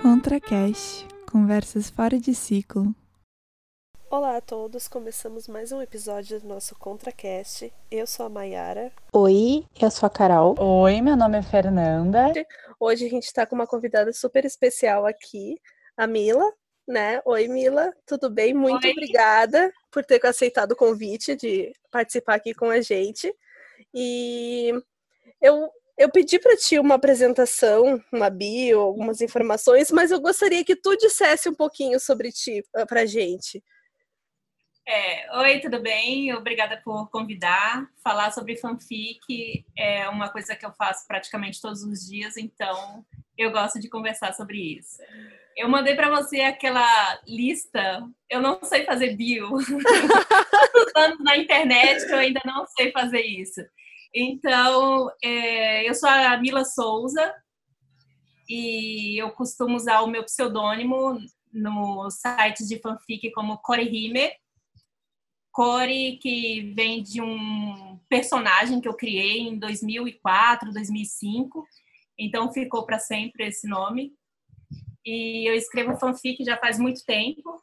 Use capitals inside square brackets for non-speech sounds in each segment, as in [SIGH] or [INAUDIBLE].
ContraCast Conversas fora de ciclo. Olá a todos, começamos mais um episódio do nosso ContraCast. Eu sou a Mayara. Oi, eu sou a Carol. Oi, meu nome é Fernanda. Hoje a gente está com uma convidada super especial aqui, a Mila, né? Oi, Mila, tudo bem? Muito Oi. obrigada por ter aceitado o convite de participar aqui com a gente. E eu, eu pedi para ti uma apresentação, uma bio, algumas informações, mas eu gostaria que tu dissesse um pouquinho sobre ti ah, pra gente. É, oi, tudo bem? Obrigada por convidar. Falar sobre fanfic é uma coisa que eu faço praticamente todos os dias, então eu gosto de conversar sobre isso. Eu mandei para você aquela lista. Eu não sei fazer bio. [LAUGHS] Anos na internet eu ainda não sei fazer isso. Então, é, eu sou a Mila Souza e eu costumo usar o meu pseudônimo no site de fanfic como Core Rime. Core, que vem de um personagem que eu criei em 2004, 2005. Então ficou para sempre esse nome. E eu escrevo fanfic já faz muito tempo,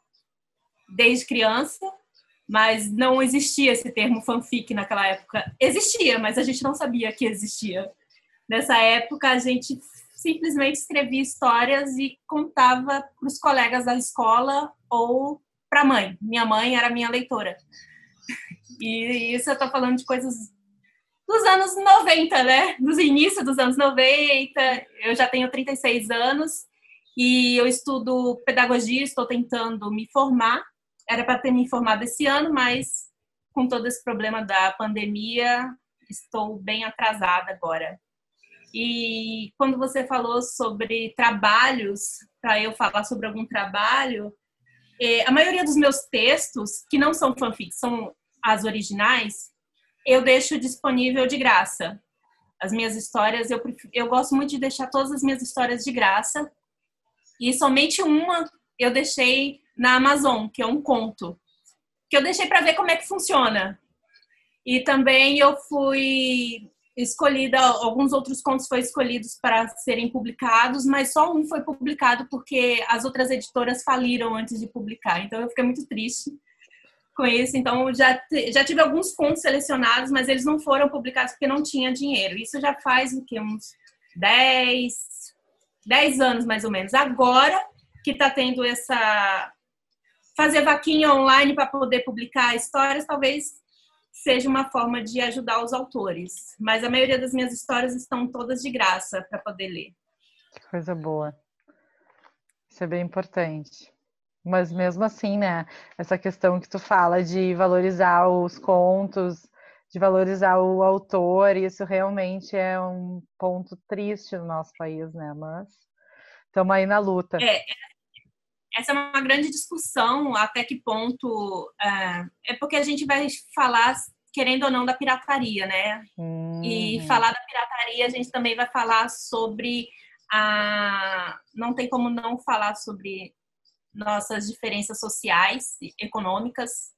desde criança, mas não existia esse termo fanfic naquela época. Existia, mas a gente não sabia que existia. Nessa época, a gente simplesmente escrevia histórias e contava para os colegas da escola ou para a mãe. Minha mãe era minha leitora. E isso eu estou falando de coisas dos anos 90, né? Dos inícios dos anos 90. Eu já tenho 36 anos e eu estudo pedagogia, estou tentando me formar. Era para ter me formado esse ano, mas com todo esse problema da pandemia, estou bem atrasada agora. E quando você falou sobre trabalhos, para eu falar sobre algum trabalho, eh, a maioria dos meus textos, que não são fanfics, são as originais, eu deixo disponível de graça. As minhas histórias, eu, pref- eu gosto muito de deixar todas as minhas histórias de graça. E somente uma eu deixei na Amazon, que é um conto. Que eu deixei para ver como é que funciona. E também eu fui escolhida, alguns outros contos foram escolhidos para serem publicados, mas só um foi publicado porque as outras editoras faliram antes de publicar. Então eu fiquei muito triste com isso. Então já, já tive alguns contos selecionados, mas eles não foram publicados porque não tinha dinheiro. Isso já faz o que? Uns 10, 10 anos mais ou menos. Agora que está tendo essa. fazer vaquinha online para poder publicar histórias, talvez seja uma forma de ajudar os autores. Mas a maioria das minhas histórias estão todas de graça para poder ler. Que coisa boa. Isso é bem importante. Mas mesmo assim, né? Essa questão que tu fala de valorizar os contos, de valorizar o autor, isso realmente é um ponto triste no nosso país, né? Mas estamos aí na luta. É, essa é uma grande discussão até que ponto é, é porque a gente vai falar querendo ou não da pirataria, né? E Uhum. falar da pirataria, a gente também vai falar sobre a. Não tem como não falar sobre nossas diferenças sociais e econômicas.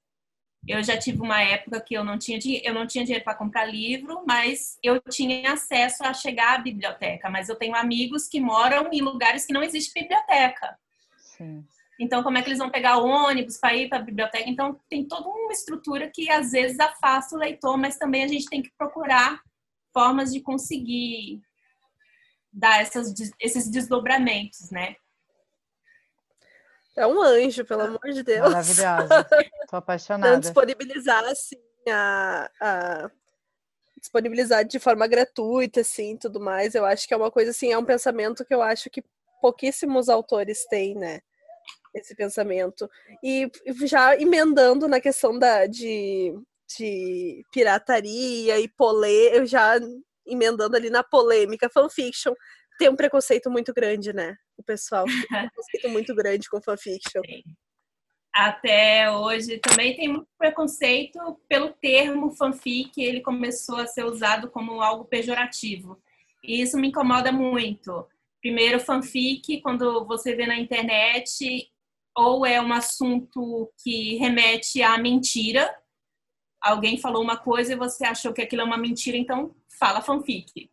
Eu já tive uma época que eu não tinha, di- eu não tinha dinheiro para comprar livro, mas eu tinha acesso a chegar à biblioteca. Mas eu tenho amigos que moram em lugares que não existe biblioteca. Sim. Então, como é que eles vão pegar o ônibus para ir para a biblioteca? Então, tem toda uma estrutura que às vezes afasta o leitor, mas também a gente tem que procurar formas de conseguir dar essas, esses desdobramentos, né? É um anjo, pelo amor de Deus. Maravilhosa. [LAUGHS] Tô Então, apaixonada. disponibilizar, assim, a, a- disponibilizar de forma gratuita, assim, tudo mais. Eu acho que é uma coisa, assim, é um pensamento que eu acho que pouquíssimos autores têm, né? Esse pensamento. E já emendando na questão da, de, de pirataria e polê, eu já emendando ali na polêmica, fanfiction tem um preconceito muito grande, né? O pessoal [LAUGHS] tem um preconceito muito grande com fanfiction. Até hoje também tem muito preconceito pelo termo fanfic, ele começou a ser usado como algo pejorativo. E isso me incomoda muito. Primeiro, fanfic, quando você vê na internet, ou é um assunto que remete à mentira, alguém falou uma coisa e você achou que aquilo é uma mentira, então fala fanfic.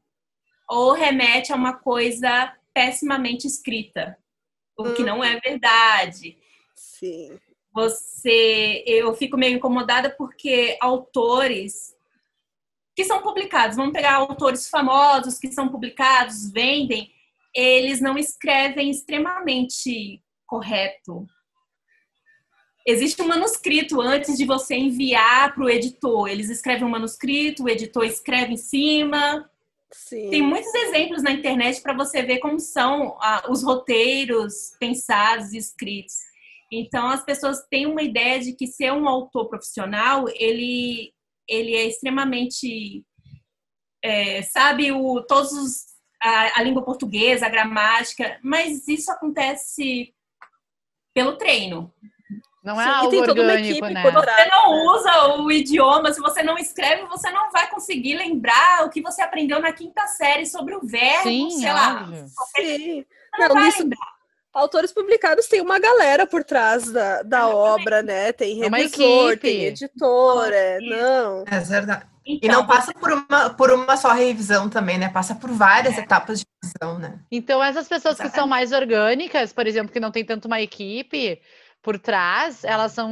Ou remete a uma coisa pessimamente escrita, o que não é verdade. Sim. Você, eu fico meio incomodada porque autores que são publicados, vamos pegar autores famosos que são publicados, vendem, eles não escrevem extremamente correto. Existe um manuscrito antes de você enviar para o editor. Eles escrevem um manuscrito, o editor escreve em cima. Sim. Tem muitos exemplos na internet para você ver como são ah, os roteiros pensados e escritos. Então, as pessoas têm uma ideia de que ser um autor profissional, ele, ele é extremamente. É, sabe o, todos os, a, a língua portuguesa, a gramática, mas isso acontece pelo treino. Não é Sim, e algo tem toda uma orgânico, equipe né? por Você não usa o idioma, se você não escreve, você não vai conseguir lembrar o que você aprendeu na quinta série sobre o verbo, Sim, sei lá. óbvio. Sim. Você não, Não, vai isso- lembrar. Autores publicados tem uma galera por trás da, da obra, né? Tem É uma revisor, equipe. tem editor, é, não. É verdade. E Então, não passa por uma, por uma só revisão também, né? Passa por várias etapas de revisão, né? Então, essas pessoas que são Exatamente. mais orgânicas, por exemplo, que não tem tanto uma equipe por trás, elas são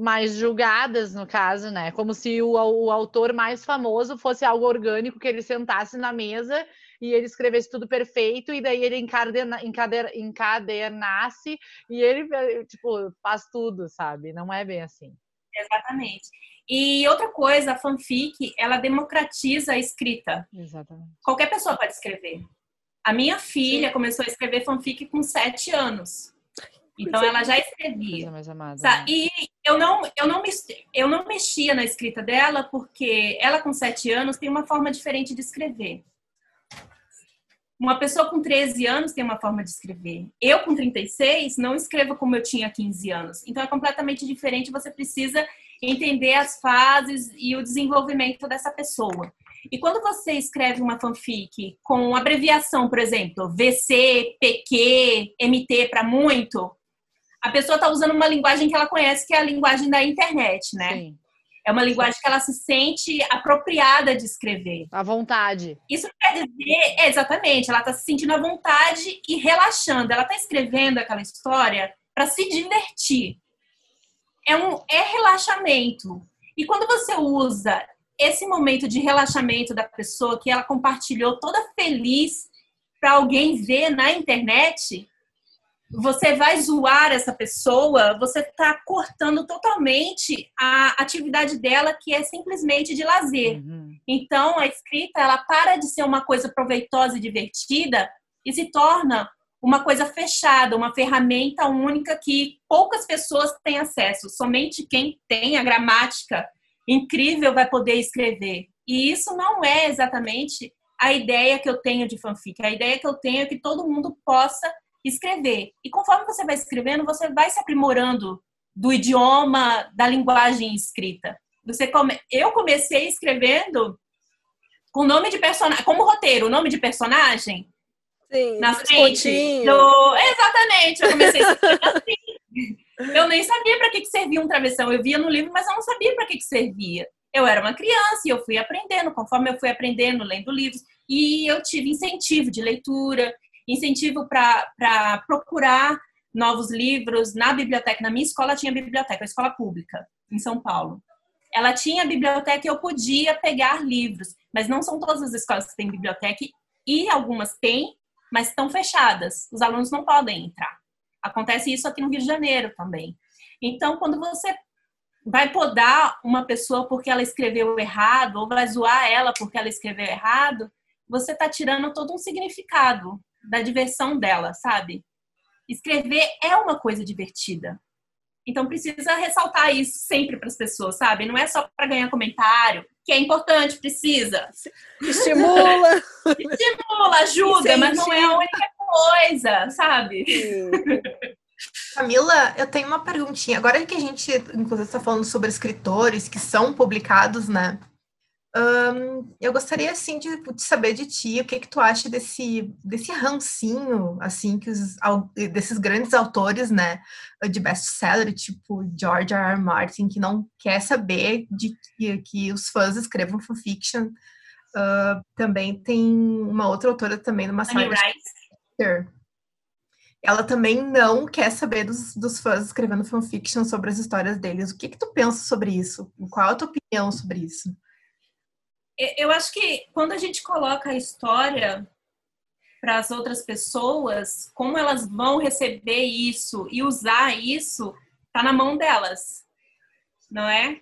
mais julgadas, no caso, né? Como se o, o autor mais famoso fosse algo orgânico, que ele sentasse na mesa e ele escrevesse tudo perfeito, e daí ele encadena, encader, encadernasse e ele, tipo, faz tudo, sabe? Não é bem assim. Exatamente. E outra coisa, a fanfic, ela democratiza a escrita. Exatamente. Qualquer pessoa pode escrever. A minha filha começou a escrever fanfic com sete anos. Então Coisa ela já Coisa escrevia. mais amada. Né? E eu não, eu, não me, eu não mexia na escrita dela porque ela com sete anos tem uma forma diferente de escrever. Uma pessoa com 13 anos tem uma forma de escrever. Eu, com 36, não escrevo como eu tinha 15 anos. Então é completamente diferente. Você precisa entender as fases e o desenvolvimento dessa pessoa. E quando você escreve uma fanfic com abreviação, por exemplo, VC, PQ, MT para muito, a pessoa está usando uma linguagem que ela conhece, que é a linguagem da internet, né? Sim. É uma linguagem que ela se sente apropriada de escrever. À vontade. Isso quer dizer, é, exatamente, ela está se sentindo à vontade e relaxando. Ela está escrevendo aquela história para se divertir. É um é relaxamento. E quando você usa esse momento de relaxamento da pessoa que ela compartilhou toda feliz para alguém ver na internet, você vai zoar essa pessoa, você está cortando totalmente a atividade dela que é simplesmente de lazer. Uhum. Então, a escrita, ela para de ser uma coisa proveitosa e divertida e se torna uma coisa fechada, uma ferramenta única que poucas pessoas têm acesso. Somente quem tem a gramática incrível vai poder escrever. E isso não é exatamente a ideia que eu tenho de fanfic. A ideia que eu tenho é que todo mundo possa escrever. E conforme você vai escrevendo, você vai se aprimorando do idioma, da linguagem escrita. Você come... Eu comecei escrevendo com nome de personagem, como roteiro, o nome de personagem Sim, na frente. Do... Exatamente, eu comecei assim. Eu nem sabia para que, que servia um travessão. Eu via no livro, mas eu não sabia para que, que servia. Eu era uma criança e eu fui aprendendo, conforme eu fui aprendendo, lendo livros. E eu tive incentivo de leitura, incentivo para procurar novos livros na biblioteca. Na minha escola tinha biblioteca, a escola pública, em São Paulo. Ela tinha biblioteca e eu podia pegar livros, mas não são todas as escolas que têm biblioteca e algumas têm, mas estão fechadas. Os alunos não podem entrar. Acontece isso aqui no Rio de Janeiro também. Então, quando você vai podar uma pessoa porque ela escreveu errado, ou vai zoar ela porque ela escreveu errado, você está tirando todo um significado da diversão dela, sabe? Escrever é uma coisa divertida. Então precisa ressaltar isso sempre para as pessoas, sabe? Não é só para ganhar comentário, que é importante, precisa. Estimula. [LAUGHS] Estimula, ajuda, mas não é a única coisa, sabe? Sim. [LAUGHS] Camila, eu tenho uma perguntinha. Agora que a gente, inclusive, está falando sobre escritores que são publicados, né? Eu gostaria, assim, de, de, saber de ti o que que tu acha desse, desse rancinho, assim, que os, desses grandes autores, né, de best-seller, tipo George R. R. Martin, que não quer saber de que, que os fãs escrevam fanfiction. Uh, também tem uma outra autora também numa saga ela também não quer saber dos, dos fãs escrevendo fanfiction sobre as histórias deles. O que que tu pensa sobre isso? Qual a tua opinião sobre isso? Eu acho que quando a gente coloca a história para as outras pessoas, como elas vão receber isso e usar isso, tá na mão delas, não é?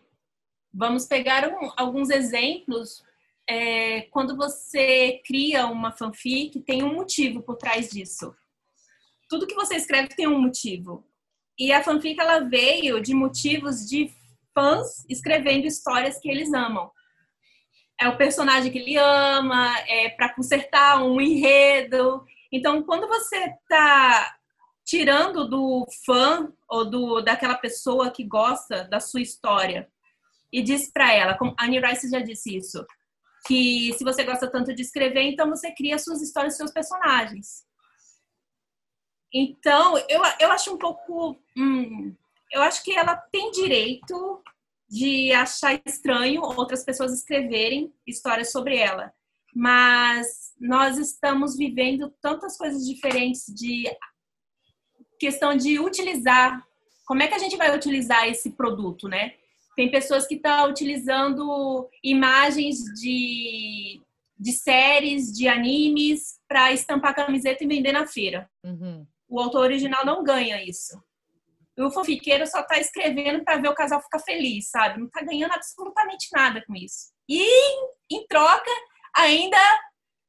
Vamos pegar um, alguns exemplos. É, quando você cria uma fanfic, tem um motivo por trás disso tudo que você escreve tem um motivo. E a fanfic ela veio de motivos de fãs escrevendo histórias que eles amam. É o personagem que ele ama, é para consertar um enredo. Então, quando você tá tirando do fã ou do daquela pessoa que gosta da sua história e diz para ela, como a Annie Rice já disse isso, que se você gosta tanto de escrever, então você cria suas histórias, seus personagens. Então, eu, eu acho um pouco. Hum, eu acho que ela tem direito de achar estranho outras pessoas escreverem histórias sobre ela. Mas nós estamos vivendo tantas coisas diferentes de questão de utilizar. Como é que a gente vai utilizar esse produto, né? Tem pessoas que estão utilizando imagens de, de séries, de animes, para estampar camiseta e vender na feira. Uhum. O autor original não ganha isso. O fanfiqueiro só tá escrevendo para ver o casal ficar feliz, sabe? Não tá ganhando absolutamente nada com isso. E, em troca, ainda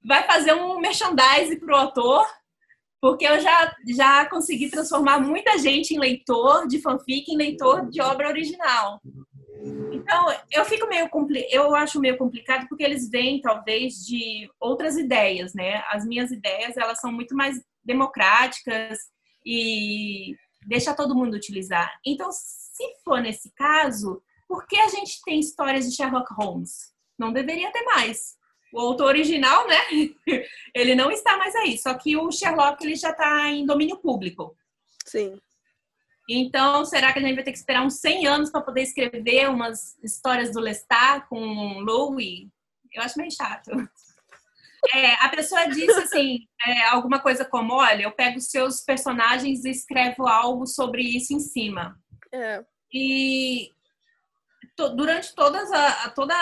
vai fazer um merchandise pro autor, porque eu já, já consegui transformar muita gente em leitor de fanfic, em leitor de obra original. Então, eu fico meio eu acho meio complicado porque eles vêm talvez de outras ideias, né? As minhas ideias, elas são muito mais democráticas e deixa todo mundo utilizar. Então, se for nesse caso, por que a gente tem histórias de Sherlock Holmes? Não deveria ter mais. O autor original, né? [LAUGHS] ele não está mais aí. Só que o Sherlock ele já está em domínio público. Sim. Então, será que a gente vai ter que esperar uns 100 anos para poder escrever umas histórias do Lestat com Louis? Eu acho meio chato. É, a pessoa disse assim, é, alguma coisa como, olha, eu pego seus personagens e escrevo algo sobre isso em cima. É. E to, durante todas a, toda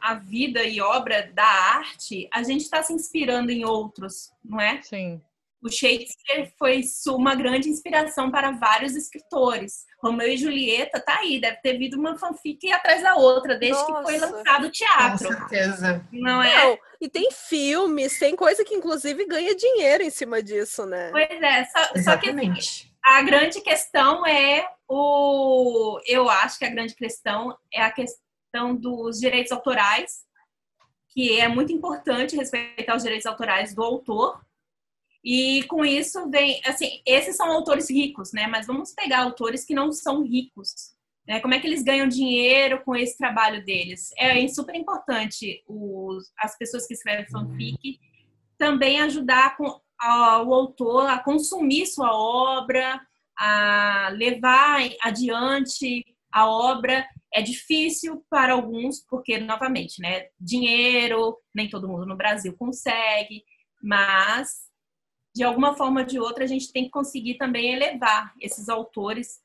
a vida e obra da arte, a gente está se inspirando em outros, não é? Sim. O Shakespeare foi uma grande inspiração para vários escritores. Romeu e Julieta tá aí, deve ter vindo uma fanfic atrás da outra, desde Nossa. que foi lançado o teatro. Com certeza. Não é? Não, e tem filmes, tem coisa que inclusive ganha dinheiro em cima disso, né? Pois é, só, só que assim, a grande questão é o. Eu acho que a grande questão é a questão dos direitos autorais, que é muito importante respeitar os direitos autorais do autor e com isso vem, assim, esses são autores ricos, né? Mas vamos pegar autores que não são ricos. Né? Como é que eles ganham dinheiro com esse trabalho deles? É super importante os, as pessoas que escrevem fanfic também ajudar com, a, o autor a consumir sua obra, a levar adiante a obra. É difícil para alguns, porque, novamente, né? Dinheiro, nem todo mundo no Brasil consegue, mas de alguma forma ou de outra, a gente tem que conseguir também elevar esses autores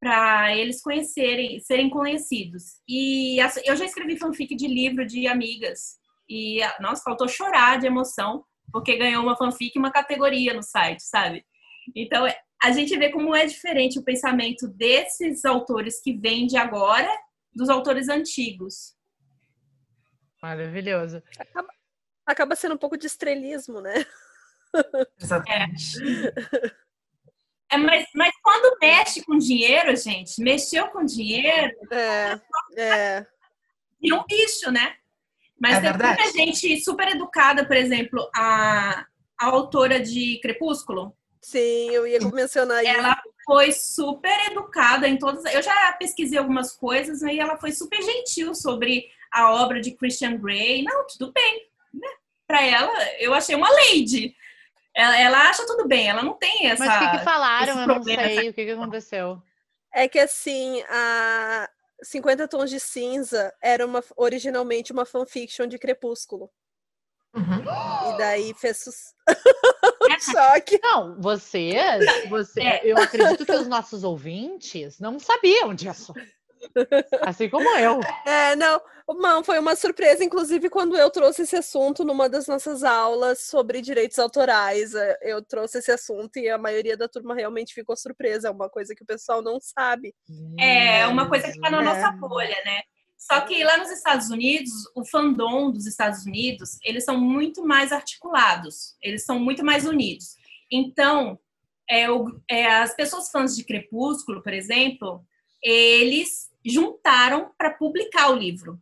para eles conhecerem, serem conhecidos. E eu já escrevi fanfic de livro de amigas e, nossa, faltou chorar de emoção porque ganhou uma fanfic uma categoria no site, sabe? Então, a gente vê como é diferente o pensamento desses autores que vêm de agora dos autores antigos. Maravilhoso. Acaba, acaba sendo um pouco de estrelismo, né? Exatamente. É. é, mas, mas quando mexe com dinheiro, gente, mexeu com dinheiro, é, é. vira um bicho, né? Mas é tem verdade. muita gente super educada, por exemplo, a, a autora de Crepúsculo. Sim, eu ia mencionar isso. Ela foi super educada em todas. Eu já pesquisei algumas coisas né, e ela foi super gentil sobre a obra de Christian Grey. Não, tudo bem. Né? Para ela, eu achei uma lady. Ela, ela, acha tudo bem, ela não tem essa. Mas o que, que falaram? Eu não sei. O que, que aconteceu? É que assim, a 50 Tons de Cinza era uma, originalmente uma fanfiction de Crepúsculo. Uhum. E daí fez [LAUGHS] [LAUGHS] choque. Não, você, você é. eu acredito que os nossos ouvintes não sabiam disso. Assim como eu. [LAUGHS] É, não, não, foi uma surpresa, inclusive, quando eu trouxe esse assunto numa das nossas aulas sobre direitos autorais. É, eu trouxe esse assunto e a maioria da turma realmente ficou surpresa. É uma coisa que o pessoal não sabe. É, uma coisa que está na nossa bolha, né? Só que lá nos Estados Unidos, o fandom dos Estados Unidos, eles são muito mais articulados, eles são muito mais unidos. Então, é, o, é, as pessoas fãs de Crepúsculo, por exemplo, eles juntaram para publicar o livro.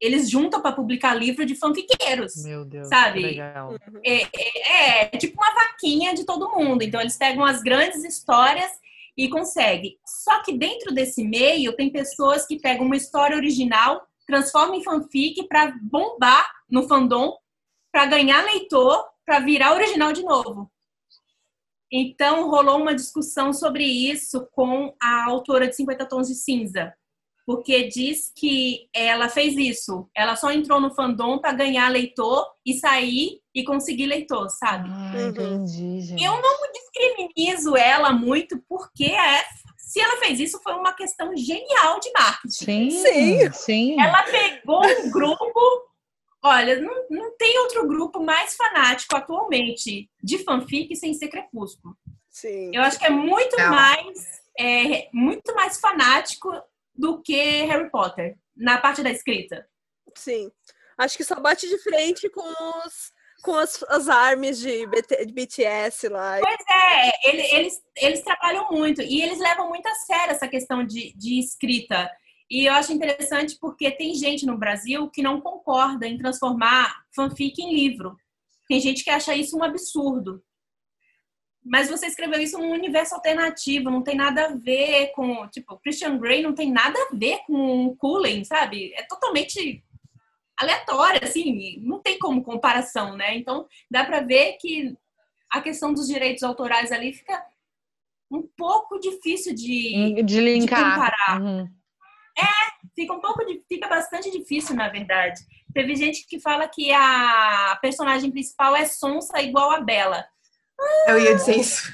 Eles juntam para publicar livro de fanfiqueiros. Meu Deus, sabe? legal. É, é, é, tipo uma vaquinha de todo mundo. Então, eles pegam as grandes histórias e consegue. Só que dentro desse meio tem pessoas que pegam uma história original, transformam em fanfic para bombar no fandom, para ganhar leitor, para virar original de novo. Então rolou uma discussão sobre isso com a autora de 50 Tons de Cinza, porque diz que ela fez isso. Ela só entrou no fandom para ganhar leitor e sair e conseguir leitor, sabe? Ah, entendi, gente. Eu não discriminizo ela muito, porque é, se ela fez isso, foi uma questão genial de marketing. Sim, sim. sim. Ela pegou um grupo. Olha, não, não tem outro grupo mais fanático atualmente de fanfic sem ser Crepúsculo. Sim. Eu acho que é muito mais é, muito mais fanático do que Harry Potter, na parte da escrita. Sim. Acho que só bate de frente com os com as, as armas de, BT, de BTS lá. Pois é, ele, eles, eles trabalham muito e eles levam muito a sério essa questão de, de escrita. E eu acho interessante porque tem gente no Brasil que não concorda em transformar fanfic em livro. Tem gente que acha isso um absurdo mas você escreveu isso num universo alternativo, não tem nada a ver com, tipo, Christian Grey não tem nada a ver com Cullen, sabe? É totalmente aleatório, assim, não tem como comparação, né? Então, dá para ver que a questão dos direitos autorais ali fica um pouco difícil de, de linkar. De comparar. Uhum. É, fica um pouco, de, fica bastante difícil, na verdade. Teve gente que fala que a personagem principal é sonsa igual a Bela. Eu ia dizer isso.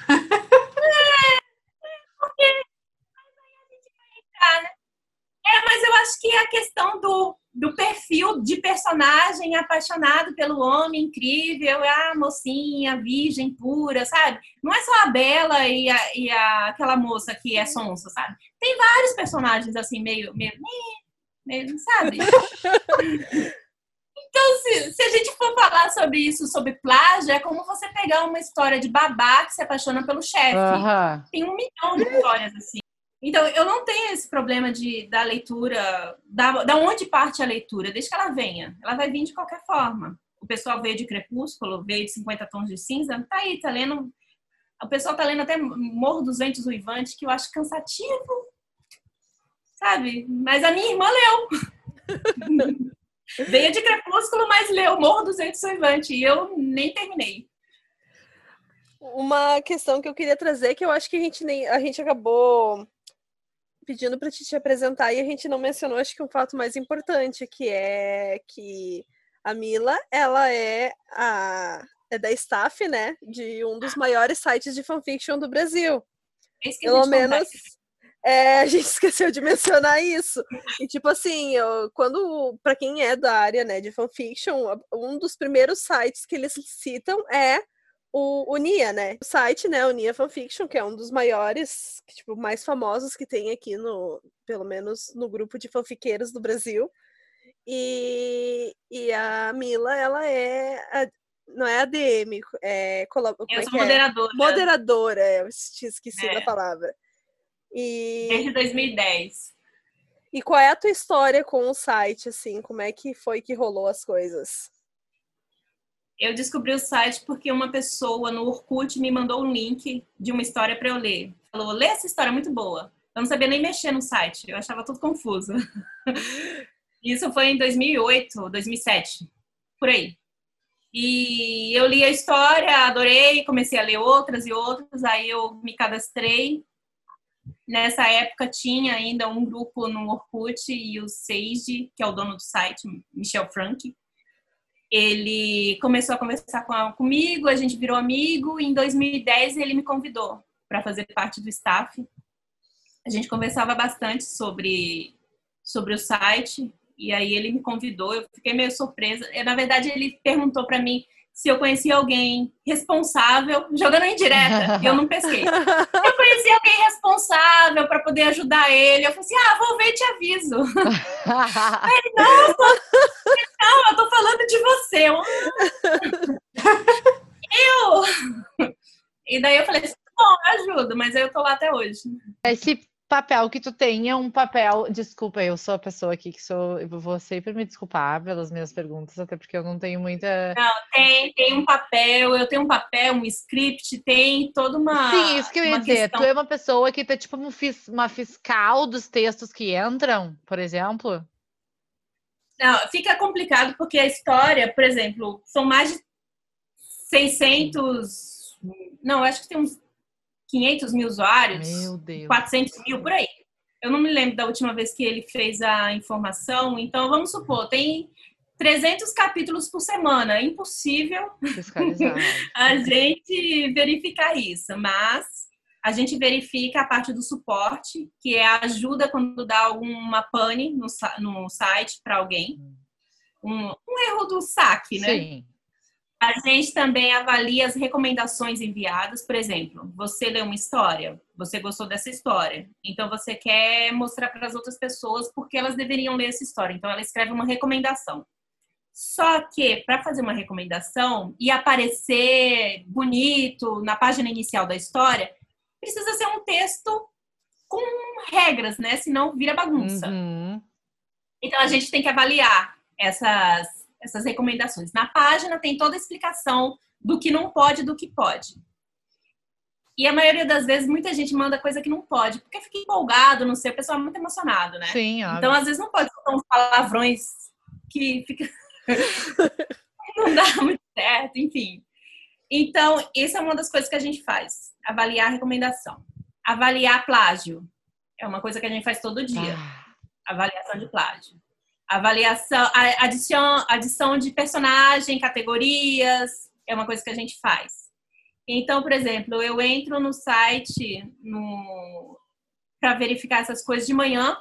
É, mas eu acho que é a questão do, do perfil de personagem apaixonado pelo homem incrível, a mocinha, virgem pura, sabe? Não é só a Bela e, a, e a, aquela moça que é sonsa, sabe? Tem vários personagens assim, meio, meio, meio sabe? [LAUGHS] Então, se, se a gente for falar sobre isso, sobre plágio, é como você pegar uma história de babá que se apaixona pelo chefe. Uhum. Tem um milhão de histórias assim. Então, eu não tenho esse problema de da leitura, da, da onde parte a leitura, desde que ela venha. Ela vai vir de qualquer forma. O pessoal veio de Crepúsculo, veio de 50 Tons de Cinza, tá aí, tá lendo. O pessoal tá lendo até Morro dos Ventos Uivantes, que eu acho cansativo. Sabe? Mas a minha irmã leu. [LAUGHS] Veio de Crepúsculo, mas leu Morro do Vento Soivante e eu nem terminei. Uma questão que eu queria trazer, que eu acho que a gente nem a gente acabou pedindo para te, te apresentar e a gente não mencionou, acho que um fato mais importante, que é que a Mila, ela é a é da staff, né, de um dos maiores sites de fanfiction do Brasil. Pelo menos é, a gente [LAUGHS] esqueceu de mencionar isso. E tipo assim, eu, quando para quem é da área, né, de fanfiction, um dos primeiros sites que eles citam é o, o Nia, né? O site, né, o Nia Fanfiction, que é um dos maiores, tipo, mais famosos que tem aqui no, pelo menos no grupo de fanfiqueiros do Brasil. E, e a Mila, ela é a, não é ADM, é, colab... eu é sou é moderadora. É? Moderadora, eu esqueci é. da palavra. E... Desde 2010. E qual é a tua história com o site, assim? Como é que foi que rolou as coisas? Eu descobri o site porque uma pessoa no Orkut me mandou um link de uma história para eu ler. Falou, lê essa história, é muito boa. Eu não sabia nem mexer no site, eu achava tudo confuso. [LAUGHS] Isso foi em 2008, 2007, por aí. E eu li a história, adorei, comecei a ler outras e outras, aí eu me cadastrei. Nessa época tinha ainda um grupo no Orkut e o Sage, que é o dono do site, Michel Frank, ele começou a conversar com, comigo, a gente virou amigo, e em 2010 ele me convidou para fazer parte do staff. A gente conversava bastante sobre, sobre o site, e aí ele me convidou, eu fiquei meio surpresa. Na verdade, ele perguntou para mim se eu conhecia alguém responsável, jogando em direta, e eu não pesquei. [LAUGHS] Eu conheci alguém responsável para poder ajudar ele. Eu falei assim: ah, vou ver e te aviso. [LAUGHS] Aí ele, não, não, eu tô falando de você. Eu. E daí eu falei assim: bom, eu ajudo, mas eu tô lá até hoje. Esse papel que tu tem é um papel. Desculpa, eu sou a pessoa aqui que sou. Eu vou sempre me desculpar pelas minhas perguntas, até porque eu não tenho muita. Não, tem, tem um papel, eu tenho um papel, um script, tem toda uma. Sim, isso que eu ia dizer. Questão... Tu é uma pessoa que tá tipo uma fiscal dos textos que entram, por exemplo? Não, fica complicado porque a história, por exemplo, são mais de 600. Não, acho que tem uns 500 mil usuários, Meu Deus. 400 mil por aí. Eu não me lembro da última vez que ele fez a informação, então vamos supor, tem 300 capítulos por semana. É impossível [LAUGHS] a gente verificar isso, mas a gente verifica a parte do suporte, que é a ajuda quando dá alguma pane no, no site para alguém. Hum. Um, um, erro do saque, né? Sim. A gente também avalia as recomendações enviadas. Por exemplo, você leu uma história, você gostou dessa história, então você quer mostrar para as outras pessoas porque elas deveriam ler essa história. Então ela escreve uma recomendação. Só que para fazer uma recomendação e aparecer bonito na página inicial da história, precisa ser um texto com regras, né? Senão vira bagunça. Uhum. Então a gente tem que avaliar essas essas recomendações. Na página tem toda a explicação do que não pode e do que pode. E a maioria das vezes, muita gente manda coisa que não pode, porque fica empolgado, não sei, o pessoal é muito emocionado, né? Sim, óbvio. Então, às vezes, não pode soltar uns palavrões que fica... [LAUGHS] não dá muito certo, enfim. Então, essa é uma das coisas que a gente faz, avaliar a recomendação. Avaliar plágio. É uma coisa que a gente faz todo dia. Ah. Avaliação de plágio avaliação, adição, adição de personagem, categorias, é uma coisa que a gente faz. Então, por exemplo, eu entro no site no, para verificar essas coisas de manhã,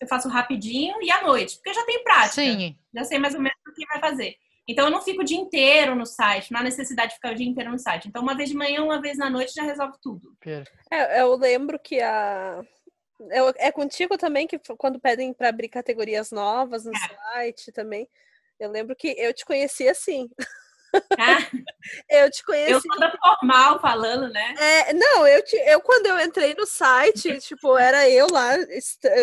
eu faço rapidinho e à noite, porque eu já tenho prática. Sim. Já sei mais ou menos o que vai fazer. Então, eu não fico o dia inteiro no site, não há necessidade de ficar o dia inteiro no site. Então, uma vez de manhã, uma vez na noite, já resolve tudo. É, eu lembro que a, é, contigo também que quando pedem para abrir categorias novas no é. site também. Eu lembro que eu te conheci assim. Ah, [LAUGHS] eu te conheci. Eu toda formal falando, né? É, não, eu, te, eu quando eu entrei no site, [LAUGHS] tipo, era eu lá,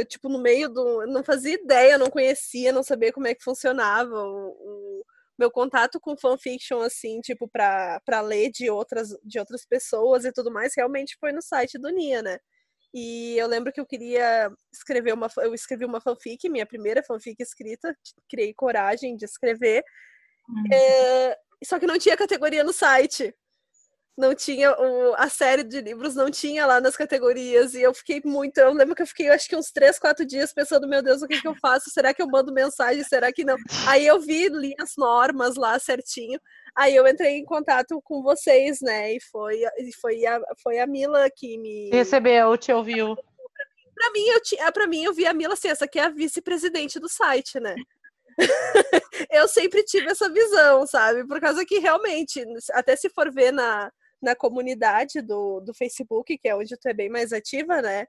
tipo, no meio do. Não fazia ideia, não conhecia, não sabia como é que funcionava o, o meu contato com fanfiction, assim, tipo, para ler de outras, de outras pessoas e tudo mais, realmente foi no site do Nia, né? E eu lembro que eu queria escrever uma. Eu escrevi uma fanfic, minha primeira fanfic escrita, criei coragem de escrever. Uhum. É, só que não tinha categoria no site. Não tinha. O, a série de livros não tinha lá nas categorias. E eu fiquei muito. Eu lembro que eu fiquei, acho que uns três, quatro dias pensando: meu Deus, o que, que eu faço? Será que eu mando mensagem? Será que não? Aí eu vi, li as normas lá certinho. Aí eu entrei em contato com vocês, né? E foi, foi, a, foi a Mila que me. Recebeu, te ouviu. Pra mim, eu tinha, pra mim, eu vi a Mila assim, essa aqui é a vice-presidente do site, né? [LAUGHS] eu sempre tive essa visão, sabe? Por causa que realmente, até se for ver na, na comunidade do, do Facebook, que é onde tu é bem mais ativa, né?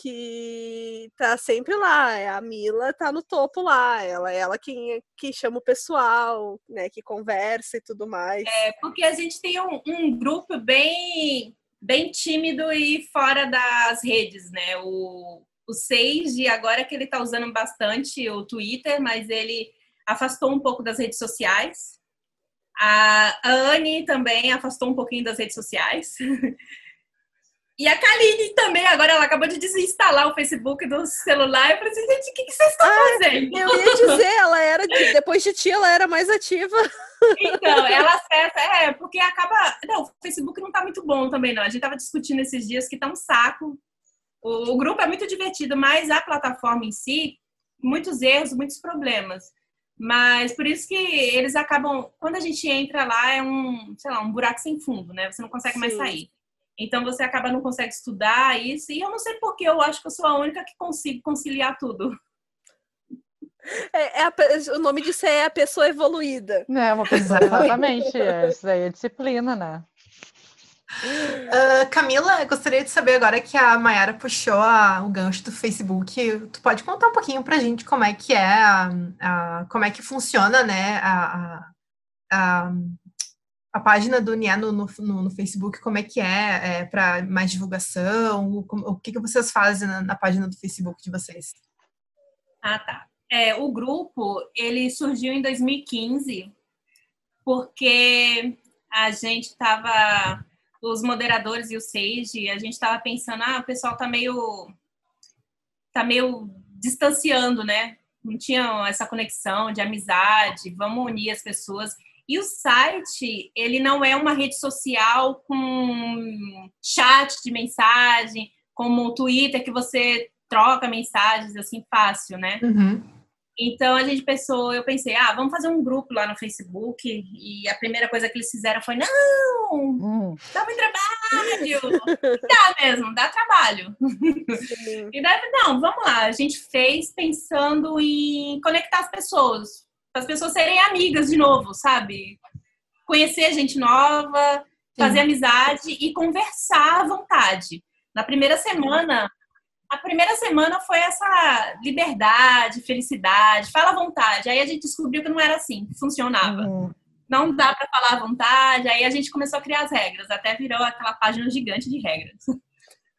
que tá sempre lá. É a Mila tá no topo lá. Ela é ela quem que chama o pessoal, né? Que conversa e tudo mais. É, porque a gente tem um, um grupo bem bem tímido e fora das redes, né? O, o Sage, agora que ele tá usando bastante o Twitter, mas ele afastou um pouco das redes sociais. A, a Anne também afastou um pouquinho das redes sociais. [LAUGHS] E a Kaline também, agora ela acabou de desinstalar o Facebook do celular. Eu falei assim, gente, o que, que vocês estão ah, fazendo? Eu ia dizer, ela era, de, depois de ti, ela era mais ativa. Então, [LAUGHS] ela acessa, é, porque acaba. Não, o Facebook não tá muito bom também, não. A gente tava discutindo esses dias que tá um saco. O, o grupo é muito divertido, mas a plataforma em si, muitos erros, muitos problemas. Mas por isso que eles acabam. Quando a gente entra lá, é um, sei lá, um buraco sem fundo, né? Você não consegue Sim. mais sair. Então você acaba não consegue estudar isso. E eu não sei porquê, eu acho que eu sou a única que consigo conciliar tudo. É, é a, o nome disso é a pessoa evoluída. É, uma pessoa, [LAUGHS] exatamente. É, isso daí é disciplina, né? Uh, Camila, gostaria de saber agora que a Mayara puxou a, o gancho do Facebook. Tu pode contar um pouquinho pra gente como é que é, a, a como é que funciona, né, a, a, a página do NIE no, no, no, Facebook, como é que é, é para mais divulgação, o, o que, que vocês fazem na, na página do Facebook de vocês? Ah, tá. É, o grupo, ele surgiu em 2015, porque a gente estava, os moderadores e o Sage, a gente estava pensando, ah, o pessoal tá meio, tá meio distanciando, né? Não tinha essa conexão de amizade, vamos unir as pessoas. E o site, ele não é uma rede social com chat de mensagem, como o Twitter, que você troca mensagens assim fácil, né? Uhum. Então a gente pensou, eu pensei, ah, vamos fazer um grupo lá no Facebook. E a primeira coisa que eles fizeram foi: não, hum. dá muito trabalho. [LAUGHS] dá mesmo, dá trabalho. e daí, não, vamos lá. A gente fez pensando em conectar as pessoas, para as pessoas serem amigas de novo, sabe? Conhecer gente nova, fazer Sim. amizade e conversar à vontade. Na primeira semana, a primeira semana foi essa liberdade, felicidade, fala à vontade. Aí a gente descobriu que não era assim, que funcionava. Uhum. Não dá para falar à vontade. Aí a gente começou a criar as regras, até virou aquela página gigante de regras. [LAUGHS]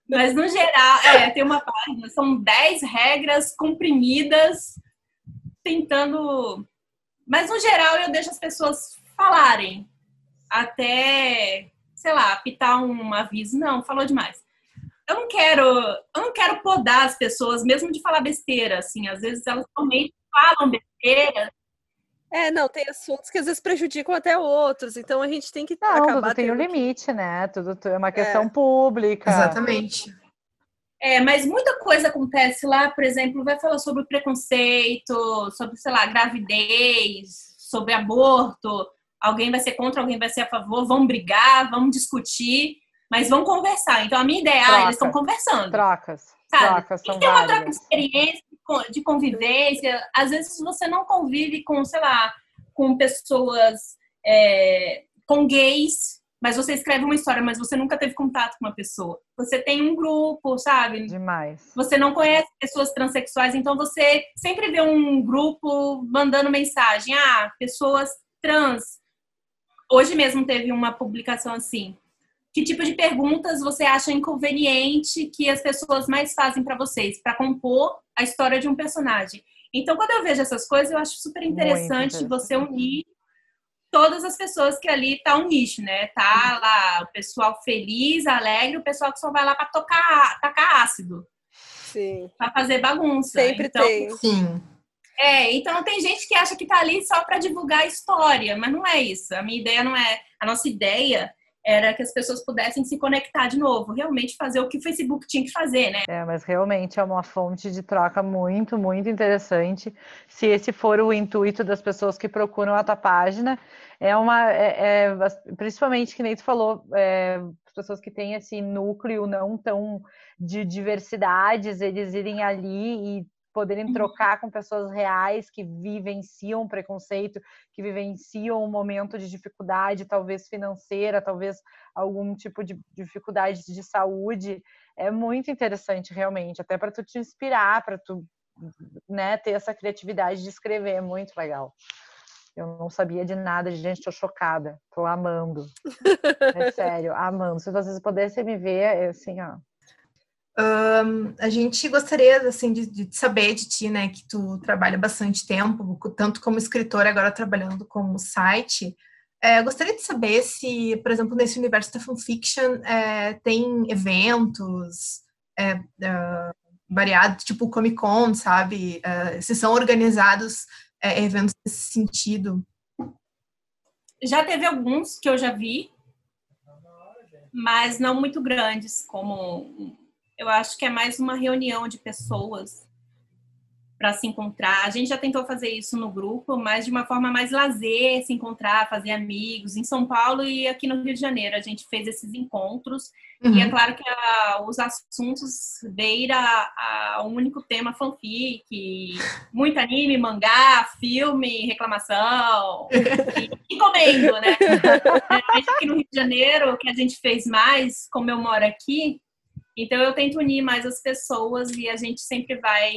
Mas no geral, é, tem uma página, são 10 regras comprimidas, tentando. Mas no geral eu deixo as pessoas falarem. Até, sei lá, apitar um aviso. Não, falou demais eu não quero, eu não quero podar as pessoas, mesmo de falar besteira, assim, às vezes elas realmente falam besteira. É, não, tem assuntos que às vezes prejudicam até outros, então a gente tem que não, acabar tudo tem um limite, né? Tudo, tudo é uma questão é. pública. Exatamente. É, mas muita coisa acontece lá, por exemplo, vai falar sobre preconceito, sobre, sei lá, gravidez, sobre aborto. Alguém vai ser contra, alguém vai ser a favor, vão brigar, vão discutir mas vão conversar. Então, a minha ideia, é, ah, eles estão conversando. Trocas. Sabe? Trocas são e tem uma troca de experiência, de convivência. Às vezes você não convive com, sei lá, com pessoas, é, com gays, mas você escreve uma história, mas você nunca teve contato com uma pessoa. Você tem um grupo, sabe? Demais. Você não conhece pessoas transexuais, então você sempre vê um grupo mandando mensagem. Ah, pessoas trans. Hoje mesmo teve uma publicação assim que tipo de perguntas você acha inconveniente que as pessoas mais fazem para vocês, para compor a história de um personagem. Então, quando eu vejo essas coisas, eu acho super interessante, interessante. você unir todas as pessoas que ali tá um nicho, né? Tá lá o pessoal feliz, alegre, o pessoal que só vai lá para tocar, tacar ácido. Sim. Para fazer bagunça. Sempre então, tem. Sim. É, então tem gente que acha que tá ali só para divulgar a história, mas não é isso. A minha ideia não é, a nossa ideia era que as pessoas pudessem se conectar de novo, realmente fazer o que o Facebook tinha que fazer, né? É, mas realmente é uma fonte de troca muito, muito interessante. Se esse for o intuito das pessoas que procuram a tua página, é uma, é, é, principalmente que nem tu falou, é, as pessoas que têm esse núcleo não tão de diversidades, eles irem ali e poderem uhum. trocar com pessoas reais que vivenciam preconceito, que vivenciam um momento de dificuldade, talvez financeira, talvez algum tipo de dificuldade de saúde, é muito interessante realmente, até para tu te inspirar, para tu né, ter essa criatividade de escrever, é muito legal. Eu não sabia de nada, gente, tô chocada, tô amando. É [LAUGHS] sério, amando. Se vocês pudessem me ver, é assim, ó, um, a gente gostaria assim de, de, saber de ti, né, que tu trabalha bastante tempo, tanto como escritora agora trabalhando como site. É, gostaria de saber se, por exemplo, nesse universo da fanfiction é, tem eventos é, é variados, tipo Comic Con, sabe? É, se são organizados é, eventos nesse sentido. Já teve alguns que eu já vi, mas não muito grandes, como eu acho que é mais uma reunião de pessoas para se encontrar. A gente já tentou fazer isso no grupo, mas de uma forma mais lazer, se encontrar, fazer amigos. Em São Paulo e aqui no Rio de Janeiro, a gente fez esses encontros. Uhum. E é uhum. claro que a, os assuntos beira a, um único tema fanfic, muito anime, mangá, filme, reclamação e, e comendo, né? [LAUGHS] aqui no Rio de Janeiro, o que a gente fez mais, como eu moro aqui, então eu tento unir mais as pessoas e a gente sempre vai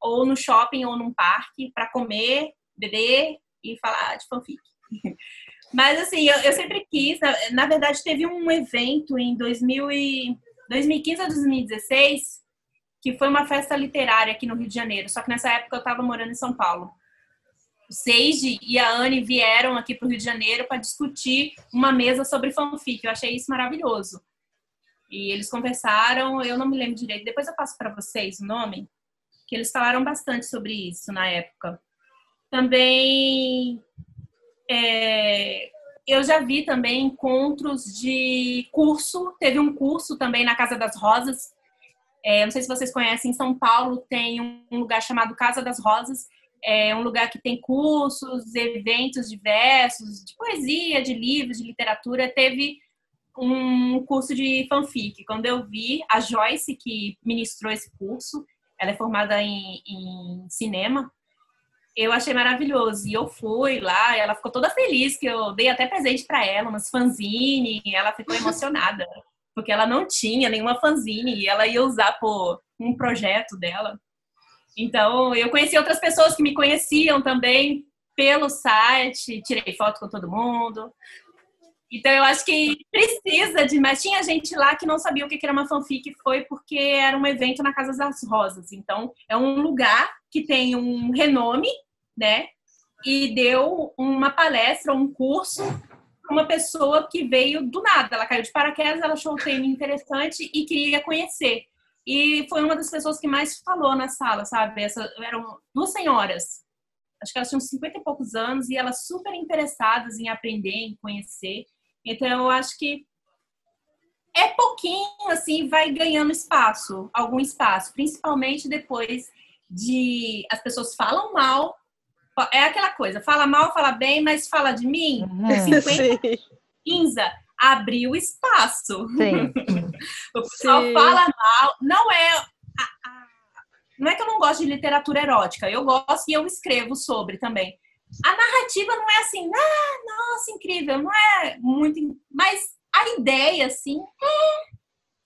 ou no shopping ou num parque para comer, beber e falar de fanfic. [LAUGHS] Mas assim, eu, eu sempre quis, na, na, verdade teve um evento em 2000 e, 2015 a 2016 que foi uma festa literária aqui no Rio de Janeiro, só que nessa época eu estava morando em São Paulo. O Seiji e a Anne vieram aqui para o Rio de Janeiro para discutir uma mesa sobre fanfic. Eu achei isso maravilhoso. E eles conversaram, eu não me lembro direito, depois eu passo para vocês o nome que eles falaram bastante sobre isso na época. Também é, eu já vi também encontros de curso, teve um curso também na Casa das Rosas. É, não sei se vocês conhecem, em São Paulo tem um lugar chamado Casa das Rosas, é um lugar que tem cursos, eventos diversos, de poesia, de livros, de literatura. Teve um curso de fanfic. Quando eu vi a Joyce, que ministrou esse curso, ela é formada em, em cinema. Eu achei maravilhoso. E eu fui lá, ela ficou toda feliz que eu dei até presente para ela, umas fanzine, ela ficou [LAUGHS] emocionada, porque ela não tinha nenhuma fanzine e ela ia usar por um projeto dela. Então, eu conheci outras pessoas que me conheciam também pelo site, tirei foto com todo mundo. Então eu acho que precisa de, mas tinha gente lá que não sabia o que era uma fanfic, foi porque era um evento na Casa das Rosas. Então é um lugar que tem um renome, né? E deu uma palestra, um curso uma pessoa que veio do nada. Ela caiu de paraquedas, ela achou o tema interessante e queria conhecer. E foi uma das pessoas que mais falou na sala, sabe? Essa, eram duas senhoras. Acho que elas tinham 50 e poucos anos e elas super interessadas em aprender, em conhecer. Então, eu acho que é pouquinho, assim, vai ganhando espaço, algum espaço, principalmente depois de as pessoas falam mal. É aquela coisa, fala mal, fala bem, mas fala de mim, uhum. 50, 15, [LAUGHS] abriu espaço. Sim. [LAUGHS] o pessoal Sim. fala mal, não é não é que eu não gosto de literatura erótica, eu gosto e eu escrevo sobre também a narrativa não é assim, ah, nossa, incrível, não é muito. Mas a ideia, assim, é,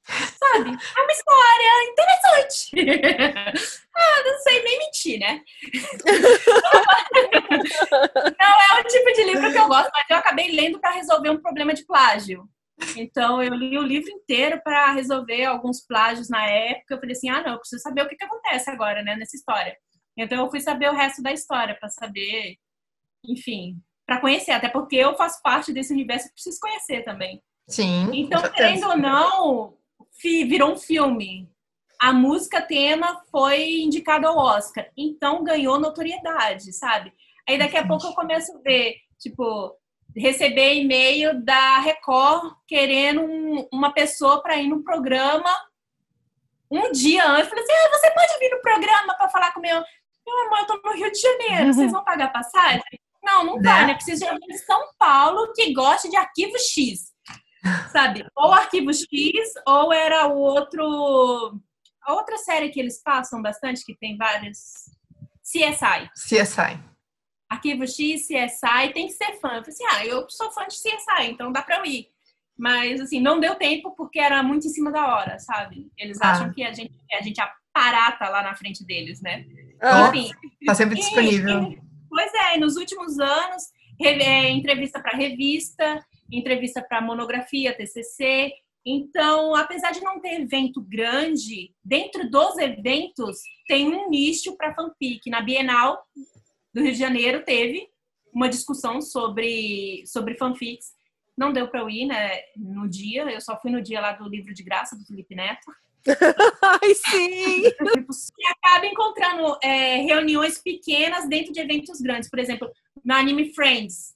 sabe? É uma história interessante. [LAUGHS] ah, não sei nem mentir, né? [LAUGHS] não é o tipo de livro que eu gosto, mas eu acabei lendo para resolver um problema de plágio. Então, eu li o livro inteiro para resolver alguns plágios na época. Eu falei assim: ah, não, eu preciso saber o que, que acontece agora, né, nessa história. Então, eu fui saber o resto da história para saber enfim, para conhecer, até porque eu faço parte desse universo e preciso conhecer também. Sim. Então, querendo ou não, virou um filme. A música tema foi indicada ao Oscar, então ganhou notoriedade, sabe? Aí daqui a pouco eu começo a ver, tipo, receber e-mail da Record querendo um, uma pessoa para ir no programa um dia antes. Eu falei assim: ah, você pode vir no programa para falar com meu. Meu amor, eu tô no Rio de Janeiro, [LAUGHS] vocês vão pagar passagem? Não, não vai, né? Precisa de alguém de São Paulo que goste de arquivo X. Sabe? [LAUGHS] Ou arquivo X, ou era o outro. A outra série que eles passam bastante, que tem várias. CSI. CSI. Arquivo X, CSI, tem que ser fã. Eu falei assim, ah, eu sou fã de CSI, então dá pra eu ir. Mas, assim, não deu tempo porque era muito em cima da hora, sabe? Eles ah. acham que a gente, a gente aparata lá na frente deles, né? Ah, Enfim. Tá sempre disponível. E, Pois é, nos últimos anos, é, entrevista para revista, entrevista para monografia, TCC. Então, apesar de não ter evento grande, dentro dos eventos tem um nicho para fanfic. Na Bienal do Rio de Janeiro teve uma discussão sobre, sobre fanfics. Não deu para eu ir, né, no dia. Eu só fui no dia lá do livro de graça do Felipe Neto. [LAUGHS] Ai, sim! E acaba encontrando é, reuniões pequenas dentro de eventos grandes. Por exemplo, no Anime Friends.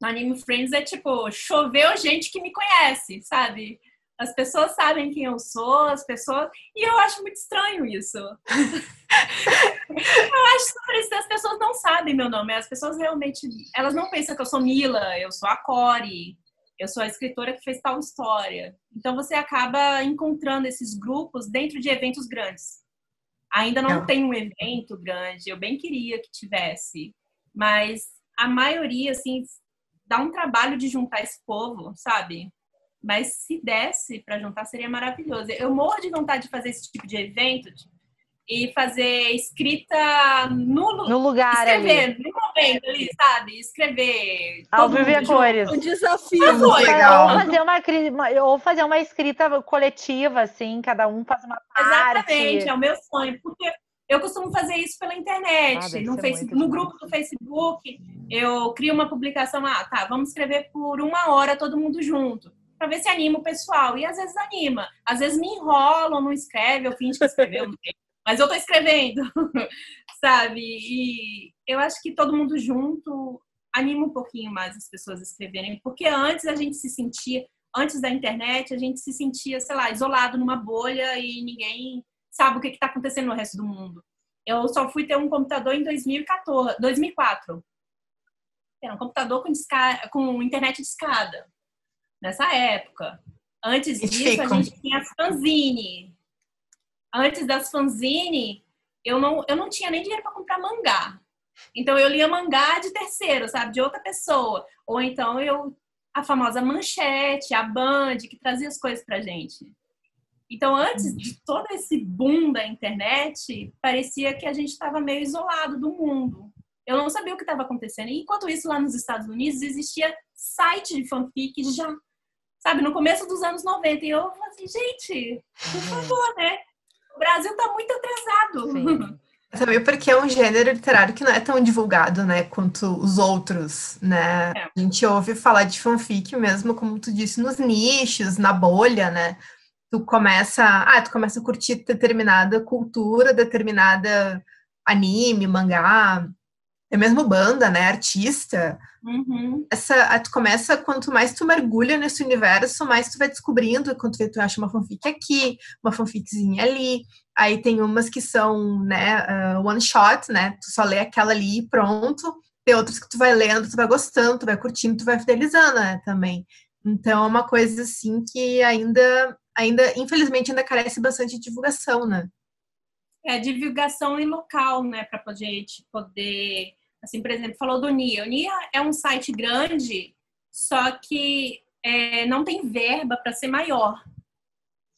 No Anime Friends é tipo, choveu gente que me conhece, sabe? As pessoas sabem quem eu sou, as pessoas. E eu acho muito estranho isso. [LAUGHS] eu acho super isso. As pessoas não sabem meu nome. As pessoas realmente. Elas não pensam que eu sou Mila, eu sou a Core, eu sou a escritora que fez tal história. Então você acaba encontrando esses grupos dentro de eventos grandes. Ainda não, não. tem um evento grande, eu bem queria que tivesse, mas a maioria, assim, dá um trabalho de juntar esse povo, sabe? Mas se desse para juntar, seria maravilhoso. Eu morro de vontade de fazer esse tipo de evento e fazer escrita no, no lugar escrever, ali. no momento ali, sabe? Escrever. Ao vivo a cores. Um desafio. É muito legal. Ou fazer, uma, ou fazer uma escrita coletiva, assim, cada um faz uma parte. Exatamente, é o meu sonho. Porque eu costumo fazer isso pela internet, Ah, no, Facebook, no grupo do Facebook. Eu crio uma publicação, ah, tá, vamos escrever por uma hora todo mundo junto. Pra ver se anima o pessoal. E às vezes anima. Às vezes me enrolam, não escreve, eu finge que escreveu, não sei. Mas eu tô escrevendo, [LAUGHS] sabe? E eu acho que todo mundo junto anima um pouquinho mais as pessoas a escreverem. Porque antes a gente se sentia, antes da internet, a gente se sentia, sei lá, isolado numa bolha e ninguém sabe o que está acontecendo no resto do mundo. Eu só fui ter um computador em 2014, 2004. Era um computador com, disca, com internet de escada. Nessa época. Antes disso, a gente tinha as fanzine. Antes das fanzine, eu não, eu não tinha nem dinheiro para comprar mangá. Então, eu lia mangá de terceiro, sabe? De outra pessoa. Ou então, eu a famosa manchete, a Band, que trazia as coisas pra gente. Então, antes de todo esse boom da internet, parecia que a gente estava meio isolado do mundo. Eu não sabia o que estava acontecendo. E, enquanto isso, lá nos Estados Unidos, existia site de fanfic já, sabe, no começo dos anos 90. E eu falei assim, gente, por favor, né? O Brasil está muito atrasado. Sim. [LAUGHS] Também porque é um gênero literário que não é tão divulgado, né, quanto os outros, né? É. A gente ouve falar de fanfic mesmo, como tu disse, nos nichos, na bolha, né? Tu começa, ah, tu começa a curtir determinada cultura, determinada anime, mangá, é mesmo banda, né, artista. Uhum. Essa, tu começa, quanto mais tu mergulha nesse universo, mais tu vai descobrindo, quando tu, acha uma fanfic aqui, uma fanficzinha ali, Aí tem umas que são, né, uh, one shot, né? Tu só lê aquela ali e pronto. Tem outras que tu vai lendo, tu vai gostando, tu vai curtindo, tu vai fidelizando, né, também. Então é uma coisa assim que ainda, ainda, infelizmente, ainda carece bastante de divulgação, né? É, divulgação em local, né, para a gente poder, assim, por exemplo, falou do NIA. O NIA é um site grande, só que é, não tem verba para ser maior.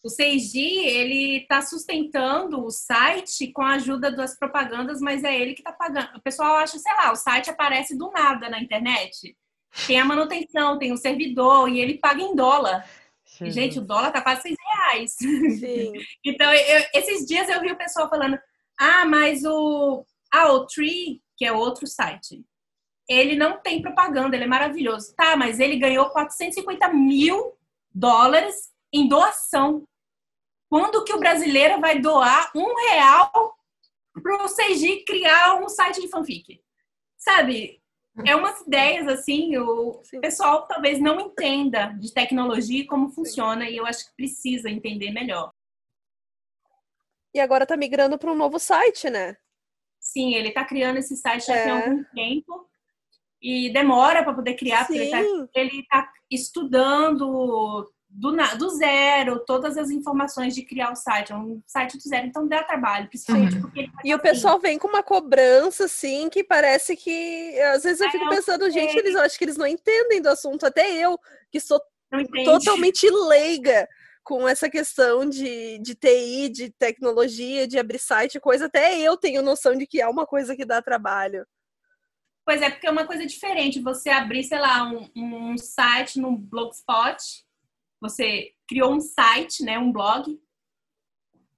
O 6G, ele está sustentando o site com a ajuda das propagandas, mas é ele que está pagando. O pessoal acha, sei lá, o site aparece do nada na internet. Tem a manutenção, tem o servidor e ele paga em dólar. E, gente, o dólar tá quase 6 reais. Sim. [LAUGHS] então, eu, esses dias eu vi o pessoal falando, ah, mas o, ah, o Tree, que é outro site, ele não tem propaganda, ele é maravilhoso. Tá, mas ele ganhou 450 mil dólares em doação. Quando que o brasileiro vai doar um real para o CG criar um site de fanfic? Sabe? É umas ideias assim, o Sim. pessoal talvez não entenda de tecnologia e como funciona, e eu acho que precisa entender melhor. E agora tá migrando para um novo site, né? Sim, ele está criando esse site já É. tem algum tempo e demora para poder criar, porque ele tá está estudando do, do zero todas as informações de criar o site. É um site do zero, então dá trabalho, principalmente Uhum. porque ele faz E o assim. pessoal vem com uma cobrança, assim, que parece que. Às vezes eu É, fico eu pensando, gente, eles eu acho que eles não entendem do assunto. Até eu, que sou totalmente leiga com essa questão de, de TI, de tecnologia, de abrir site, coisa, até eu tenho noção de que é uma coisa que dá trabalho. Pois é, porque é uma coisa diferente. Você abrir, sei lá, um, um site no Blogspot, você criou um site, né, um blog,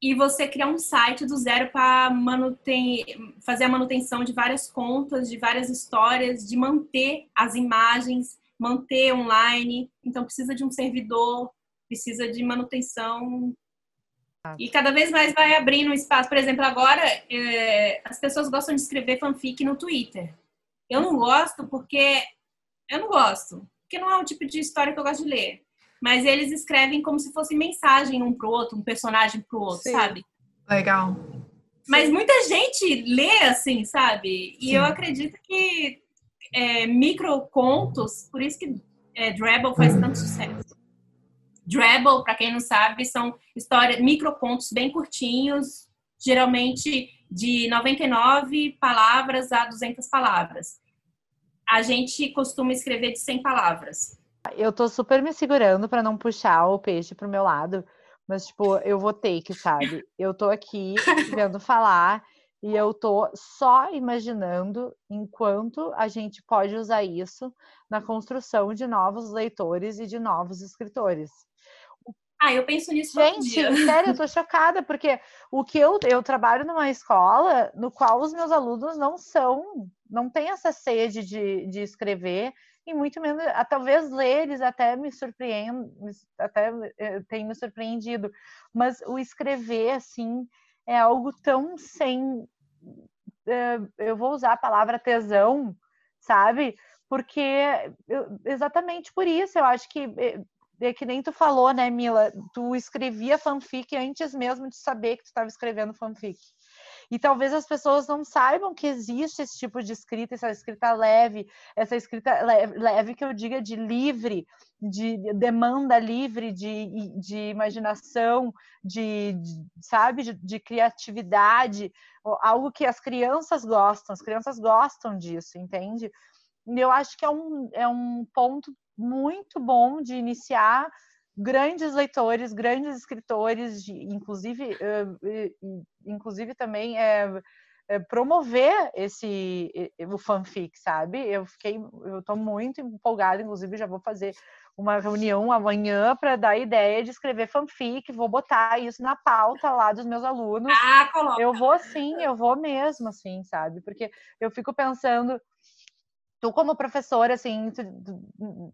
e você criar um site do zero para fazer a manutenção de várias contas, de várias histórias, de manter as imagens, manter online. Então precisa de um servidor, precisa de manutenção. E cada vez mais vai abrindo espaço. Por exemplo, agora é, as pessoas gostam de escrever fanfic no Twitter. Eu não gosto porque eu não gosto, porque não é o tipo de história que eu gosto de ler mas eles escrevem como se fosse mensagem um pro outro, um personagem pro outro, Sim. sabe? Legal. Mas muita gente lê assim, sabe? E Sim. eu acredito que é, microcontos, por isso que é, Drabble faz tanto sucesso. Drabble, para quem não sabe, são histórias, microcontos bem curtinhos, geralmente de 99 palavras a 200 palavras. A gente costuma escrever de 100 palavras. Eu tô super me segurando para não puxar o peixe pro meu lado, mas, tipo, eu vou ter que, sabe? Eu tô aqui [LAUGHS] vendo falar e eu tô só imaginando enquanto a gente pode usar isso na construção de novos leitores e de novos escritores. Ah, eu penso nisso Gente, sério, eu tô [LAUGHS] chocada, porque o que eu, eu trabalho numa escola no qual os meus alunos não são, não têm essa sede de, de escrever, e muito menos, talvez ler eles até me surpreendem, até eh, tem me surpreendido, mas o escrever, assim, é algo tão sem, eh, eu vou usar a palavra tesão, sabe? Porque exatamente por isso eu acho que eh, é que nem tu falou, né, Mila? Tu escrevia fanfic antes mesmo de saber que tu estava escrevendo fanfic. E talvez as pessoas não saibam que existe esse tipo de escrita, essa escrita leve, essa escrita leve, leve que eu diga de livre, de demanda livre, de, de imaginação, de, de sabe, de, de, criatividade, algo que as crianças gostam, as crianças gostam disso, entende? E eu acho que é um, é um ponto muito bom de iniciar grandes leitores, grandes escritores, de, inclusive, uh, inclusive também é, é, promover esse o fanfic, sabe? Eu fiquei, eu estou muito empolgada, inclusive já vou fazer uma reunião amanhã para dar a ideia de escrever fanfic, vou botar isso na pauta lá dos meus alunos. Ah, coloca. Eu vou sim, eu vou mesmo, assim, sabe? Porque eu fico pensando tu como professora, assim, tu,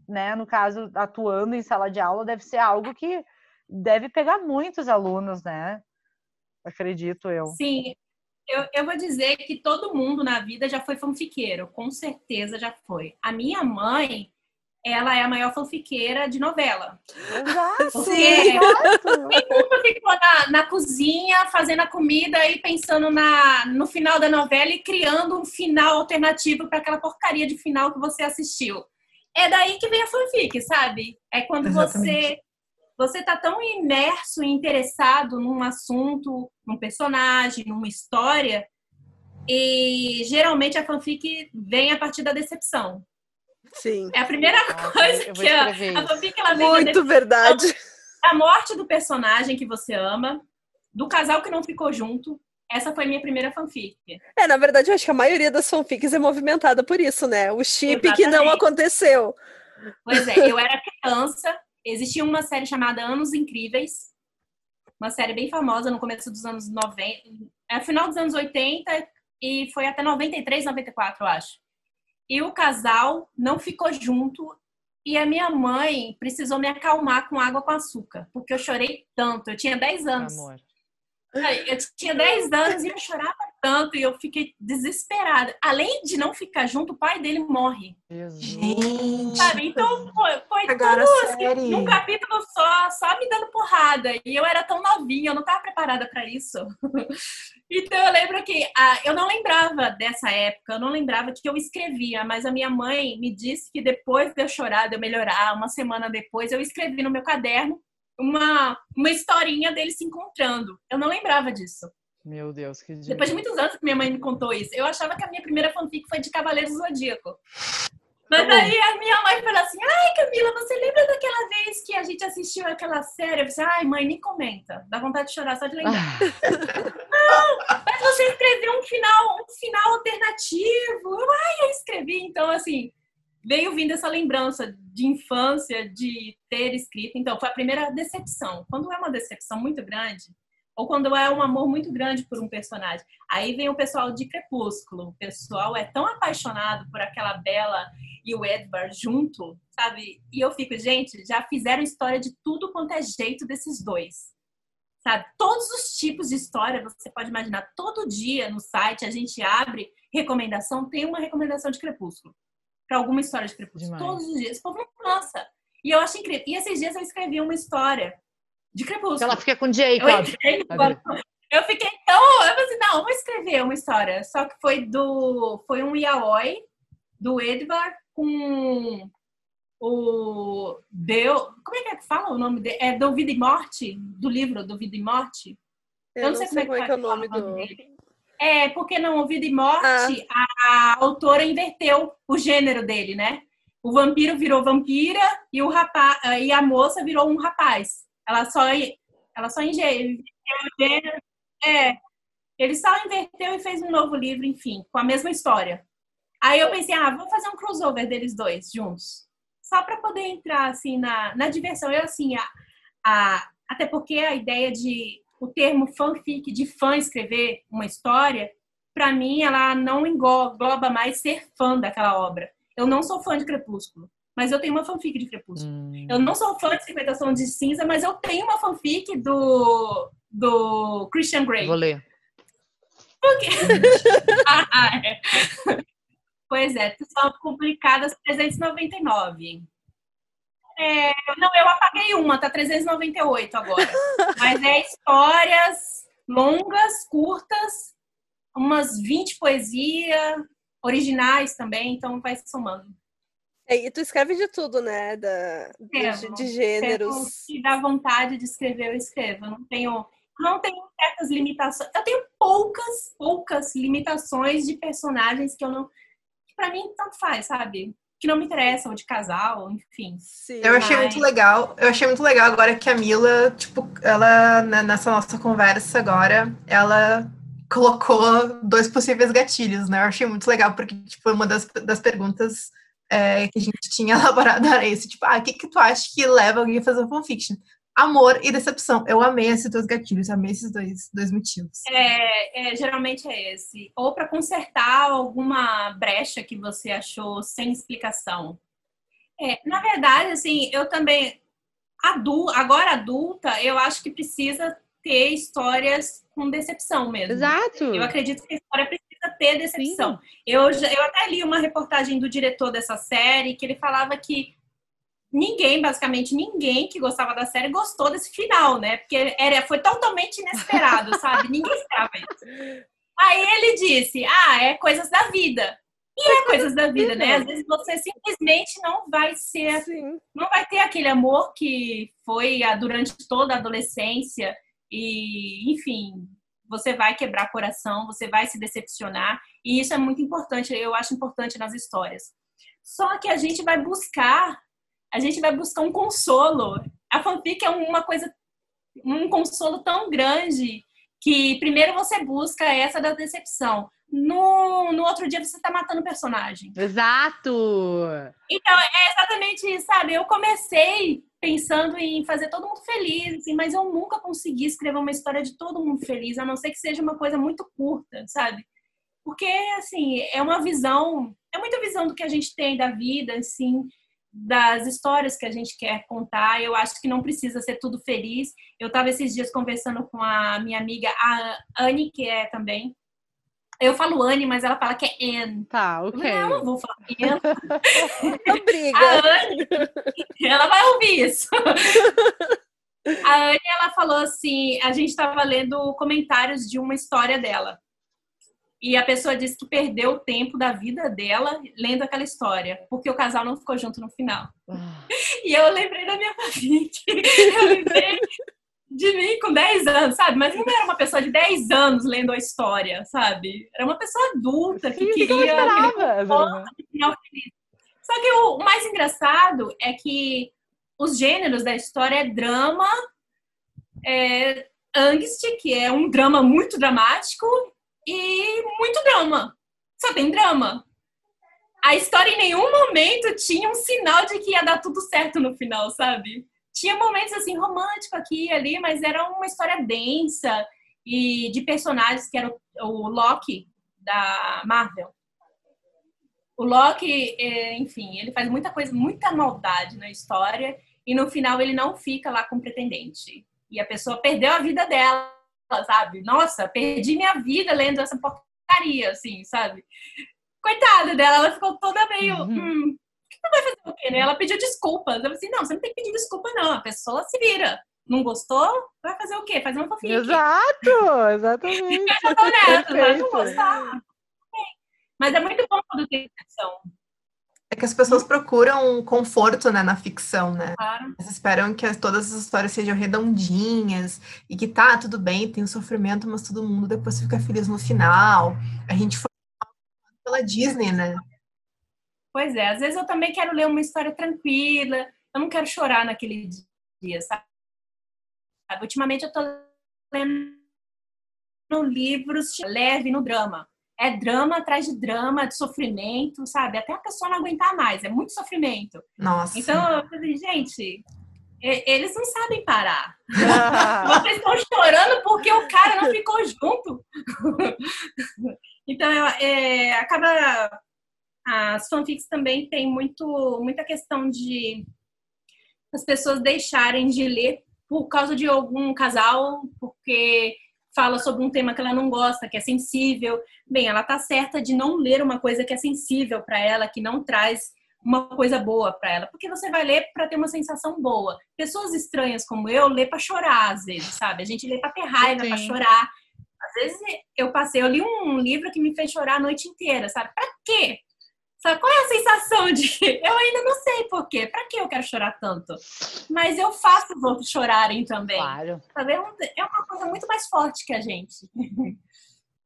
né, no caso, atuando em sala de aula, deve ser algo que deve pegar muitos alunos, né? Acredito eu. Sim, eu, eu vou dizer que todo mundo na vida já foi fanfiqueiro, com certeza já foi. A minha mãe, ela é a maior fanfiqueira de novela. Exato. Porque todo mundo ficou na, na, cozinha fazendo a comida e pensando na, no final da novela e criando um final alternativo para aquela porcaria de final que você assistiu. É daí que vem a fanfic, sabe? É quando Exatamente. você você tá tão imerso e interessado num assunto, num personagem, numa história, e geralmente a fanfic vem a partir da decepção. Sim. É a primeira coisa que a, a fanfic ela vem Muito verdade. A morte do personagem que você ama, do casal que não ficou junto. Essa foi minha primeira fanfic. É, na verdade, eu acho que a maioria das fanfics é movimentada por isso, né? O chip Exatamente. que não aconteceu. Pois é, eu era criança, existia uma série chamada Anos Incríveis, uma série bem famosa no começo dos anos 90, é final dos anos 80 e foi até 93, 94, eu acho. E o casal não ficou junto e a minha mãe precisou me acalmar com água com açúcar, porque eu chorei tanto. Eu tinha 10 anos. Amor. Eu tinha 10 anos e eu chorava tanto e eu fiquei desesperada. Além de não ficar junto, o pai dele morre. Gente. Sabe? Então foi, foi Agora, tudo assim, num capítulo só, só me dando porrada. E eu era tão novinha, eu não estava preparada para isso. [LAUGHS] então eu lembro que ah, eu não lembrava dessa época, eu não lembrava que eu escrevia, mas a minha mãe me disse que depois de eu chorar, de eu melhorar, uma semana depois, eu escrevi no meu caderno uma, uma historinha deles se encontrando. Eu não lembrava disso. Meu Deus, que dia. Depois de muitos anos que minha mãe me contou isso, eu achava que a minha primeira fanfic foi de Cavaleiros do Zodíaco. Mas aí a minha mãe falou assim: Ai, Camila, você lembra daquela vez que a gente assistiu aquela série? Eu disse, Ai, mãe, nem comenta. Dá vontade de chorar só de lembrar. [LAUGHS] não, mas você escreveu um final, um final alternativo. Eu, Ai, eu escrevi. Então, assim, veio vindo essa lembrança de infância, de ter escrito. Então, foi a primeira decepção. Quando é uma decepção muito grande, ou quando é um amor muito grande por um personagem. Aí vem o pessoal de Crepúsculo. O pessoal é tão apaixonado por aquela Bela e o Edward junto, sabe? E eu fico, gente, já fizeram história de tudo quanto é jeito desses dois. Sabe? Todos os tipos de história você pode imaginar. Todo dia no site a gente abre recomendação, tem uma recomendação de Crepúsculo. Para alguma história de Crepúsculo. Demais. Todos os dias. O povo não cansa. E eu acho incrível. E esses dias eu escrevi uma história de Crepúsculo. Ela fica com Jacob. Eu, eu fiquei tão. Eu falei assim, não, vou escrever uma história. Só que foi do. Foi um yaoi do Edward com o Deu. Como é que, é que fala o nome dele? É do Vida e Morte? Do livro do Vida e Morte? Eu, eu não sei, sei como é que é o nome do. Dele. É, porque no Vida e Morte ah. a, a autora inverteu o gênero dele, né? O vampiro virou vampira e, o rapaz, e a moça virou um rapaz. Ela só, ela só inverteu. É, ele só inverteu e fez um novo livro, enfim, com a mesma história. Aí eu pensei, ah, vou fazer um crossover deles dois juntos. Só para poder entrar, assim, na, na diversão. Eu, assim, a, a, até porque a ideia de o termo fanfic, de fã escrever uma história, para mim, ela não engloba mais ser fã daquela obra. Eu não sou fã de Crepúsculo, mas eu tenho uma fanfic de Crepúsculo. Hum. Eu não sou fã de 50 Tons de Cinza, mas eu tenho uma fanfic do, do Christian Grey. Vou ler. Por quê? [LAUGHS] ah, é. Pois é, são publicadas 399. É, não, eu apaguei uma, tá 398 agora. [LAUGHS] Mas é histórias longas, curtas, umas 20 poesias, originais também, então vai somando. É, e tu escreve de tudo, né? Da, de, de gêneros. Se dá vontade de escrever, eu escrevo. Eu não tenho, não tenho certas limitações. Eu tenho poucas, poucas limitações de personagens que eu não. que pra mim tanto faz, sabe? Que não me interessam, de casal, enfim. Sim, eu achei mas... muito legal. Eu achei muito legal agora que a Mila, tipo, ela, né, nessa nossa conversa agora, ela colocou dois possíveis gatilhos, né? Eu achei muito legal, porque, tipo, uma das, das perguntas é, que a gente tinha [LAUGHS] elaborado era esse, tipo, ah, o que, que tu acha que leva alguém a fazer fanfiction? Amor e decepção. Eu amei esses dois gatilhos, amei esses dois, dois motivos. É, é geralmente é esse. Ou para consertar alguma brecha que você achou sem explicação. É, na verdade, assim, eu também, adu agora adulta, eu acho que precisa ter histórias com decepção mesmo. Exato. Eu acredito que a história precisa ter decepção. Eu, eu até li uma reportagem do diretor dessa série que ele falava que ninguém, basicamente ninguém que gostava da série gostou desse final, né? Porque era, foi totalmente inesperado, [LAUGHS] sabe? Ninguém esperava isso. Aí ele disse: Ah, é coisas da vida. E é coisas da vida, né? Às vezes você simplesmente não vai ser, Sim. não vai ter aquele amor que foi durante toda a adolescência e, enfim, você vai quebrar coração, você vai se decepcionar, e isso é muito importante, eu acho importante nas histórias. Só que a gente vai buscar, a gente vai buscar um consolo. A fanfic é uma coisa, um consolo tão grande que primeiro você busca essa da decepção. No, no outro dia você tá matando o personagem. Exato! Então, é exatamente isso, sabe? Eu comecei pensando em fazer todo mundo feliz, assim, mas eu nunca consegui escrever uma história de todo mundo feliz, a não ser que seja uma coisa muito curta, sabe? Porque, assim, é uma visão, é muita visão do que a gente tem da vida, assim, das histórias que a gente quer contar. Eu acho que não precisa ser tudo feliz. Eu estava esses dias conversando com a minha amiga, a Anne, que é também eu falo Anne, mas ela fala que é Anne. Tá, ok. Eu não vou falar Anne. [LAUGHS] Não briga. A Anne, ela vai ouvir isso. [LAUGHS] A Anne, ela falou assim, a gente estava lendo comentários de uma história dela. E a pessoa disse que perdeu o tempo da vida dela lendo aquela história, porque o casal não ficou junto no final. Ah. E eu lembrei da minha [LAUGHS] família. Eu lembrei de mim com 10 anos, sabe? Mas não era uma pessoa de 10 anos lendo a história, sabe? Era uma pessoa adulta que Sim, queria aquele final feliz. Só que o, mais engraçado é que os gêneros da história é drama, é, angst, que é um drama muito dramático, e muito drama. Só tem drama. A história em nenhum momento tinha um sinal de que ia dar tudo certo no final, sabe? Tinha momentos assim românticos aqui e ali, mas era uma história densa e de personagens que era o, o Loki da Marvel. O Loki, é, enfim, ele faz muita coisa, muita maldade na história e no final ele não fica lá com o pretendente. E a pessoa perdeu a vida dela, sabe? Nossa, perdi minha vida lendo essa porcaria, assim, sabe? Coitada dela, ela ficou toda meio. Uhum. Hum, vai fazer o quê, né? Ela pediu desculpas. Eu falei assim: não, você não tem que pedir desculpa, não. A pessoa se vira. Não gostou? Vai fazer o quê? Fazer uma fofinha. Exato, exatamente. [LAUGHS] Eu tô nessa, mas não gostar. Mas é muito bom quando tem ficção. É que as pessoas procuram conforto né, na ficção, né? Claro. Elas esperam que as, todas as histórias sejam redondinhas e que tá, tudo bem, tem o sofrimento, mas todo mundo depois fica feliz no final. A gente foi pela Disney, né? Pois é, às vezes eu também quero ler uma história tranquila, eu não quero chorar naquele dia, sabe? Ultimamente eu tô lendo livros leve no drama. É drama atrás de drama, de sofrimento, sabe? Até a pessoa não aguentar mais, é muito sofrimento. Nossa. Então, eu falei, gente, eles não sabem parar. [LAUGHS] Vocês estão chorando porque o cara não ficou junto. [LAUGHS] então, é, acaba as fanfics também tem muito, muita questão de as pessoas deixarem de ler por causa de algum casal, porque fala sobre um tema que ela não gosta, que é sensível. Bem, ela tá certa de não ler uma coisa que é sensível para ela, que não traz uma coisa boa para ela, porque você vai ler para ter uma sensação boa. Pessoas estranhas como eu lê para chorar às vezes, sabe? A gente lê para ter raiva, para chorar. Às vezes eu passei, eu li um livro que me fez chorar a noite inteira, sabe? Para quê? Sabe qual é a sensação de [LAUGHS] eu ainda não sei por quê? Pra que eu quero chorar tanto? Mas eu faço os outros chorarem também. Claro. Sabe? É uma coisa muito mais forte que a gente. [LAUGHS]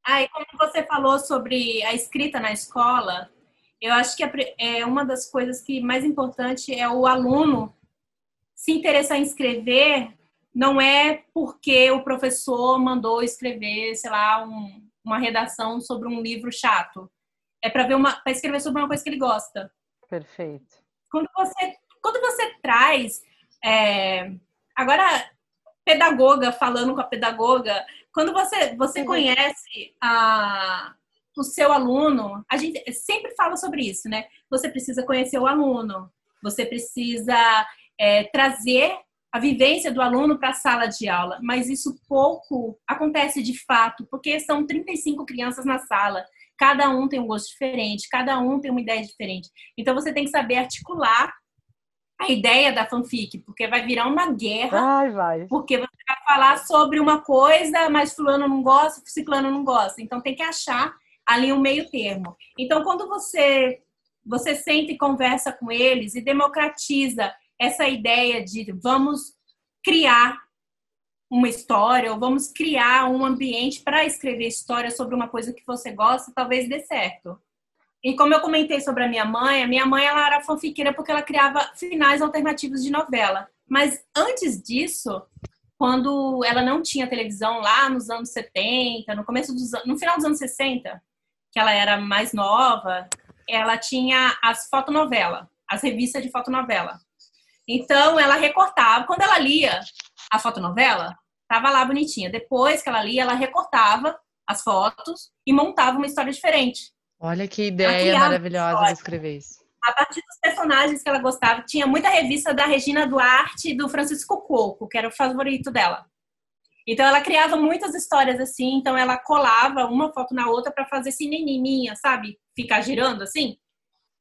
Aí, como você falou sobre a escrita na escola, eu acho que é uma das coisas que mais importante é o aluno se interessar em escrever, não é porque o professor mandou escrever, sei lá, um, uma redação sobre um livro chato é para ver uma, para escrever sobre uma coisa que ele gosta. Perfeito. Quando você, quando você traz, é, agora pedagoga falando com a pedagoga, quando você você uhum. conhece a o seu aluno, a gente sempre fala sobre isso, né? Você precisa conhecer o aluno, você precisa é, trazer a vivência do aluno para a sala de aula, mas isso pouco acontece de fato, porque são 35 crianças na sala. Cada um tem um gosto diferente, cada um tem uma ideia diferente. Então você tem que saber articular a ideia da fanfic, porque vai virar uma guerra. Vai, vai. Porque você vai falar sobre uma coisa, mas fulano não gosta, ciclano não gosta. Então tem que achar ali um meio termo. Então quando você você senta e conversa com eles e democratiza essa ideia de vamos criar uma história ou vamos criar um ambiente para escrever história sobre uma coisa que você gosta, talvez dê certo. E como eu comentei sobre a minha mãe, a minha mãe ela era fanfiqueira porque ela criava finais alternativos de novela. Mas antes disso, quando ela não tinha televisão lá nos anos 70, no começo dos no final dos anos 60, que ela era mais nova, ela tinha as fotonovelas, as revistas de fotonovela. Então ela recortava, quando ela lia a fotonovela, tava lá bonitinha. Depois que ela lia, ela recortava as fotos e montava uma história diferente. Olha que ideia maravilhosa de escrever isso. A partir dos personagens que ela gostava, tinha muita revista da Regina Duarte e do Francisco Coco, que era o favorito dela. Então ela criava muitas histórias assim, então ela colava uma foto na outra para fazer cineminha, sabe? Ficar girando assim.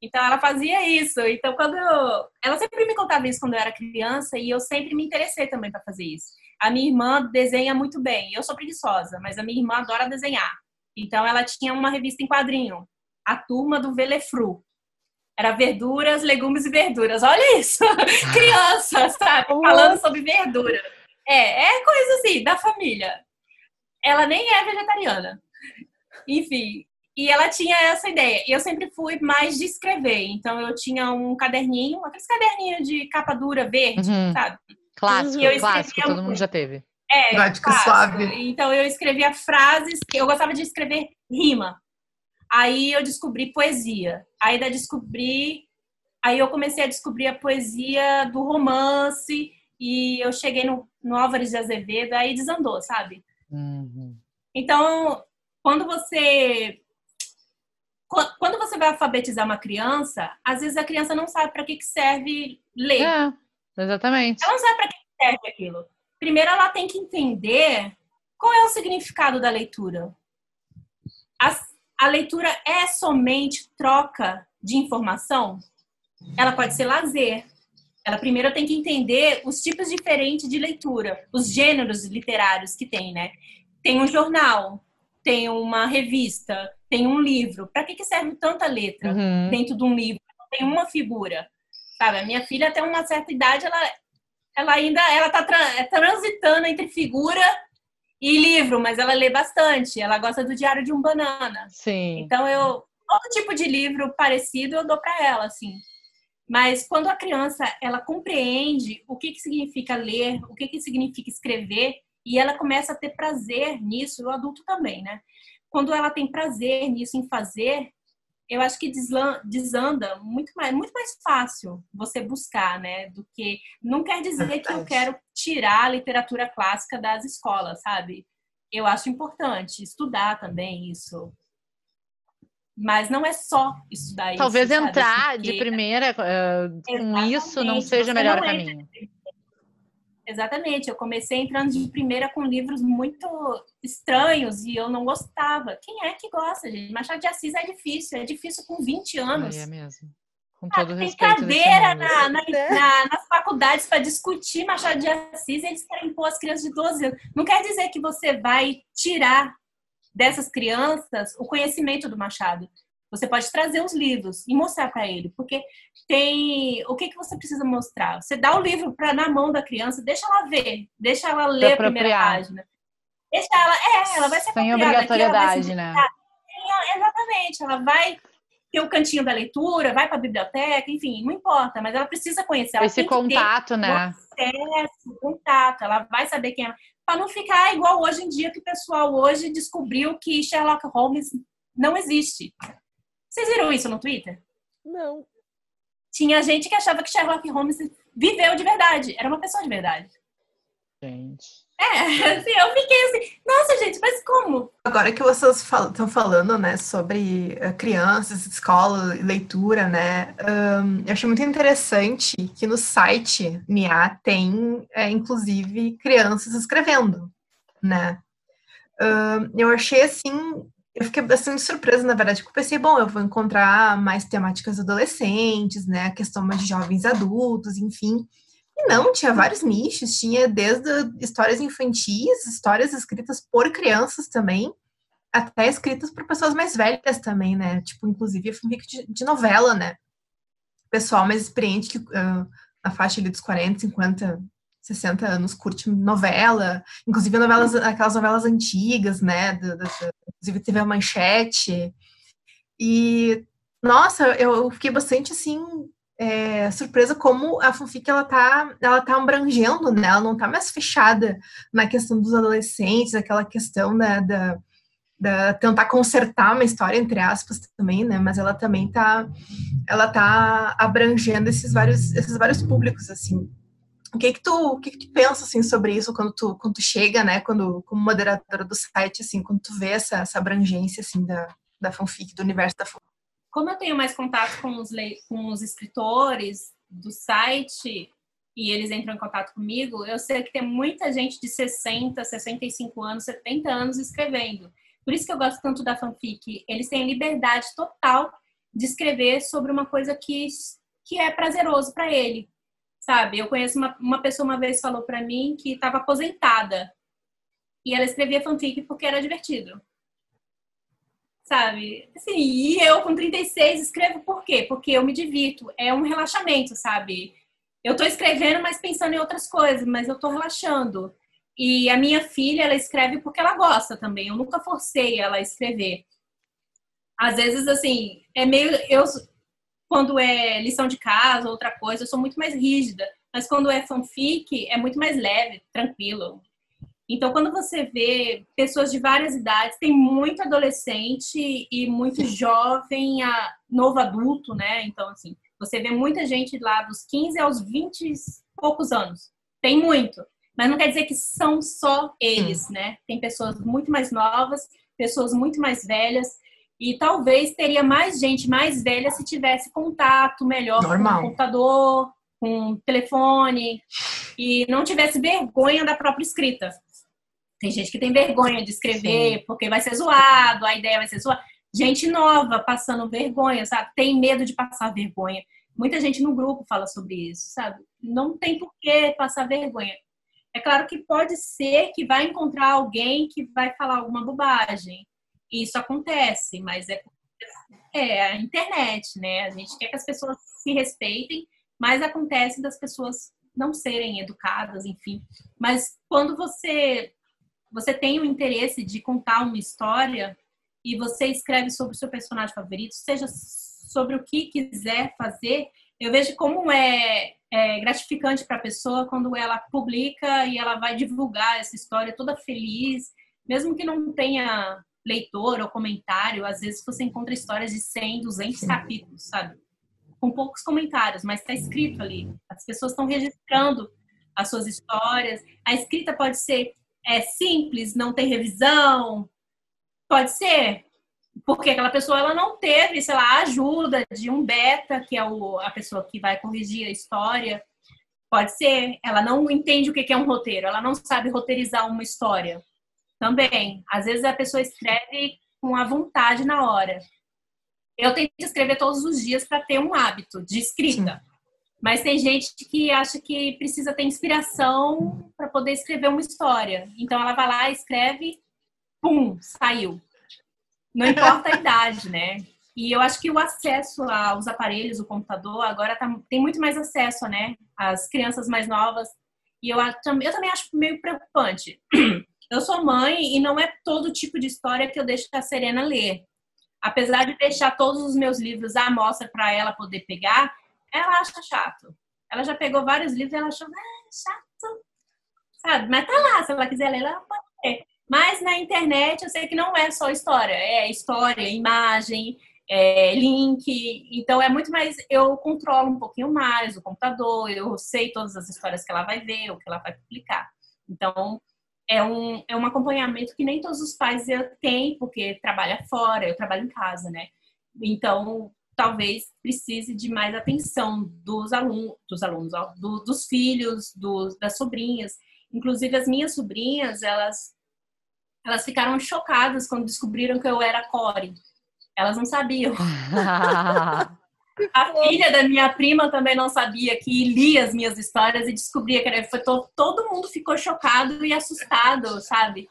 Então ela fazia isso. Então quando eu... ela sempre me contava isso quando eu era criança e eu sempre me interessei também para fazer isso. A minha irmã desenha muito bem. Eu sou preguiçosa, mas a minha irmã adora desenhar. Então ela tinha uma revista em quadrinho, a turma do Velefru. Era verduras, legumes e verduras. Olha isso! [LAUGHS] Criança, sabe? Falando sobre verdura. É, é coisa assim, da família. Ela nem é vegetariana. Enfim, e ela tinha essa ideia. E eu sempre fui mais de escrever. Então eu tinha um caderninho, aqueles caderninhos de capa dura verde, uhum. sabe? Clássico, clássico, todo mundo já teve. É, Prática suave. Então eu escrevia frases, eu gostava de escrever rima. Aí eu descobri poesia. Aí da descobri, aí eu comecei a descobrir a poesia do romance e eu cheguei no, no Álvares de Azevedo, aí desandou, sabe? Uhum. Então, quando você quando você vai alfabetizar uma criança, às vezes a criança não sabe para que, que serve ler. É, exatamente. Ela não sabe para que serve aquilo. Primeiro, ela tem que entender qual é o significado da leitura. A, a leitura é somente troca de informação? Ela pode ser lazer. Ela primeiro tem que entender os tipos diferentes de leitura, os gêneros literários que tem, né? Tem um jornal, tem uma revista, tem um livro. Para que, que serve tanta letra Uhum. dentro de um livro? Tem uma figura. Sabe, a minha filha até uma certa idade, ela, ela ainda ela tá tra- transitando entre figura e livro, mas ela lê bastante. Ela gosta do Diário de um Banana. Sim. Então eu todo tipo de livro parecido eu dou para ela, assim. Mas quando a criança ela compreende o que que significa ler, o que que significa escrever e ela começa a ter prazer nisso, o adulto também, né? Quando ela tem prazer nisso em fazer, eu acho que desanda muito mais, muito mais fácil você buscar, né? Do que não quer dizer que eu quero tirar a literatura clássica das escolas, sabe? Eu acho importante estudar também isso. Mas não é só estudar isso. Talvez sabe? entrar de Porque- primeira eh, com isso não Exatamente, seja o melhor não entra caminho. Exatamente, eu comecei entrando de primeira com livros muito estranhos e eu não gostava. Quem é que gosta, gente? Machado de Assis é difícil, é difícil com 20 anos. Ai, é mesmo. Com Ah, todo tem respeito. desse cadeira na- na- Né? na- nas faculdades para discutir Machado de Assis e eles querem pôr as crianças de 12 anos. Não quer dizer que você vai tirar dessas crianças o conhecimento do Machado. Você pode trazer os livros e mostrar para ele, porque tem o que que você precisa mostrar. Você dá o livro para na mão da criança, deixa ela ver, deixa ela ler a primeira página. Deixa ela, é, ela vai se Sem vai se obrigatoriedade, né? Exatamente, ela vai ter o cantinho da leitura, vai para a biblioteca, enfim, não importa, mas ela precisa conhecer. Ela Esse contato, né? acesso, contato, ela vai saber quem é. Para não ficar igual hoje em dia que o pessoal hoje descobriu que Sherlock Holmes não existe. Vocês viram isso no Twitter? Não. Tinha gente que achava que Sherlock Holmes viveu de verdade, era uma pessoa de verdade. Gente. É, assim, eu fiquei assim, nossa gente, mas como? Agora que vocês estão falando, né, sobre eh, crianças, escola, e leitura, né, ahn, eu achei muito interessante que no site NIA tem, é, inclusive, crianças escrevendo, né. Eu achei, assim, eu fiquei bastante surpresa, na verdade, porque eu pensei, bom, eu vou encontrar mais temáticas adolescentes, né, a questão mais de jovens adultos, enfim. E não, tinha vários nichos, tinha desde histórias infantis, histórias escritas por crianças também, até escritas por pessoas mais velhas também, né? Tipo, inclusive fanfic de, de novela, né? Pessoal mais experiente que uh, na faixa ali dos 40, 50, 60 anos curte novela, inclusive novelas, aquelas novelas antigas, né? Do, do, inclusive teve a manchete. E nossa, eu fiquei bastante assim é, surpresa como a fanfic ela tá, ela tá abrangendo, né? Ela não tá mais fechada na questão dos adolescentes, aquela questão da, da, da tentar consertar uma história entre aspas também, né? Mas ela também tá, ela tá abrangendo esses vários, esses vários públicos assim. O que que tu, o que que tu pensa assim sobre isso quando tu, quando tu chega, né? Quando como moderadora do site, assim, quando tu vê essa, essa abrangência assim da, da fanfic, do universo da fanfic? como eu tenho mais contato com os, com os escritores do site e eles entram em contato comigo, eu sei que tem muita gente de 60, 65 anos, 70 anos escrevendo. Por isso que eu gosto tanto da fanfic. Eles têm liberdade total de escrever sobre uma coisa que, que é prazeroso para ele. Sabe? Eu conheço uma, uma pessoa uma vez falou para mim que estava aposentada e ela escrevia fanfic porque era divertido sabe? Assim, e eu com 36 escrevo por quê? Porque eu me divirto, é um relaxamento, sabe? Eu tô escrevendo, mas pensando em outras coisas, mas eu tô relaxando. E a minha filha, ela escreve porque ela gosta também. Eu nunca forcei ela a escrever. Às vezes, assim, é meio. Eu, quando é lição de casa, outra coisa, eu sou muito mais rígida. Mas quando é fanfic, é muito mais leve, tranquilo. Então, quando você vê pessoas de várias idades, tem muito adolescente e muito jovem, a novo adulto, né? Então, assim, você vê muita gente lá dos 15 aos 20 e poucos anos. Tem muito. Mas não quer dizer que são só eles, né? Tem pessoas muito mais novas, pessoas muito mais velhas. E talvez teria mais gente mais velha se tivesse contato melhor Normal. com o computador, com o telefone, e não tivesse vergonha da própria escrita. Tem gente que tem vergonha de escrever porque vai ser zoado, a ideia vai ser zoada. Gente nova passando vergonha, sabe? Tem medo de passar vergonha. Muita gente no grupo fala sobre isso, sabe? Não tem por que passar vergonha. É claro que pode ser que vai encontrar alguém que vai falar alguma bobagem. Isso acontece, mas é, é a internet, né? A gente quer que as pessoas se respeitem, mas acontece das pessoas não serem educadas, enfim. Mas quando você você tem o interesse de contar uma história e você escreve sobre o seu personagem favorito, seja sobre o que quiser fazer, eu vejo como é, é gratificante para a pessoa quando ela publica e ela vai divulgar essa história toda feliz, mesmo que não tenha leitor ou comentário, às vezes você encontra histórias de 100, 200 capítulos, sabe? Com poucos comentários, mas está escrito ali. As pessoas estão registrando as suas histórias. A escrita pode ser é, simples, não tem revisão, pode ser, porque aquela pessoa ela não teve, sei lá, a ajuda de um beta, que é o, a pessoa que vai corrigir a história. Pode ser, ela não entende o que é um roteiro, ela não sabe roteirizar uma história. Também, às vezes a pessoa escreve com a vontade na hora. Eu tento escrever todos os dias para ter um hábito de escrita. Sim. Mas tem gente que acha que precisa ter inspiração para poder escrever uma história. Então ela vai lá, escreve, pum, saiu. Não importa a [LAUGHS] idade, né? E eu acho que o acesso aos aparelhos, o computador, agora tá, tem muito mais acesso, né? As crianças mais novas. E eu, eu também acho meio preocupante. [CLEARS THROAT] Eu sou mãe e não é todo tipo de história que eu deixo a Serena ler. Apesar de deixar todos os meus livros à mostra para ela poder pegar, ela acha chato. Ela já pegou vários livros e ela achou, ah, chato. Sabe? Mas tá lá, se ela quiser ler, ela pode ler. Mas na internet eu sei que não é só história, é história, imagem, é, link. Então é muito mais. Eu controlo um pouquinho mais o computador, eu sei todas as histórias que ela vai ver, o que ela vai publicar. Então é um, é um acompanhamento que nem todos os pais têm, porque trabalha fora, eu trabalho em casa, né? Então talvez precise de mais atenção dos alunos, dos alunos, ó, do, dos filhos, das sobrinhas. Inclusive as minhas sobrinhas, elas elas ficaram chocadas quando descobriram que eu era Core. Elas não sabiam. [LAUGHS] A filha da minha prima também não sabia que lia as minhas histórias e descobria que era. Foi to, todo mundo ficou chocado e assustado, sabe?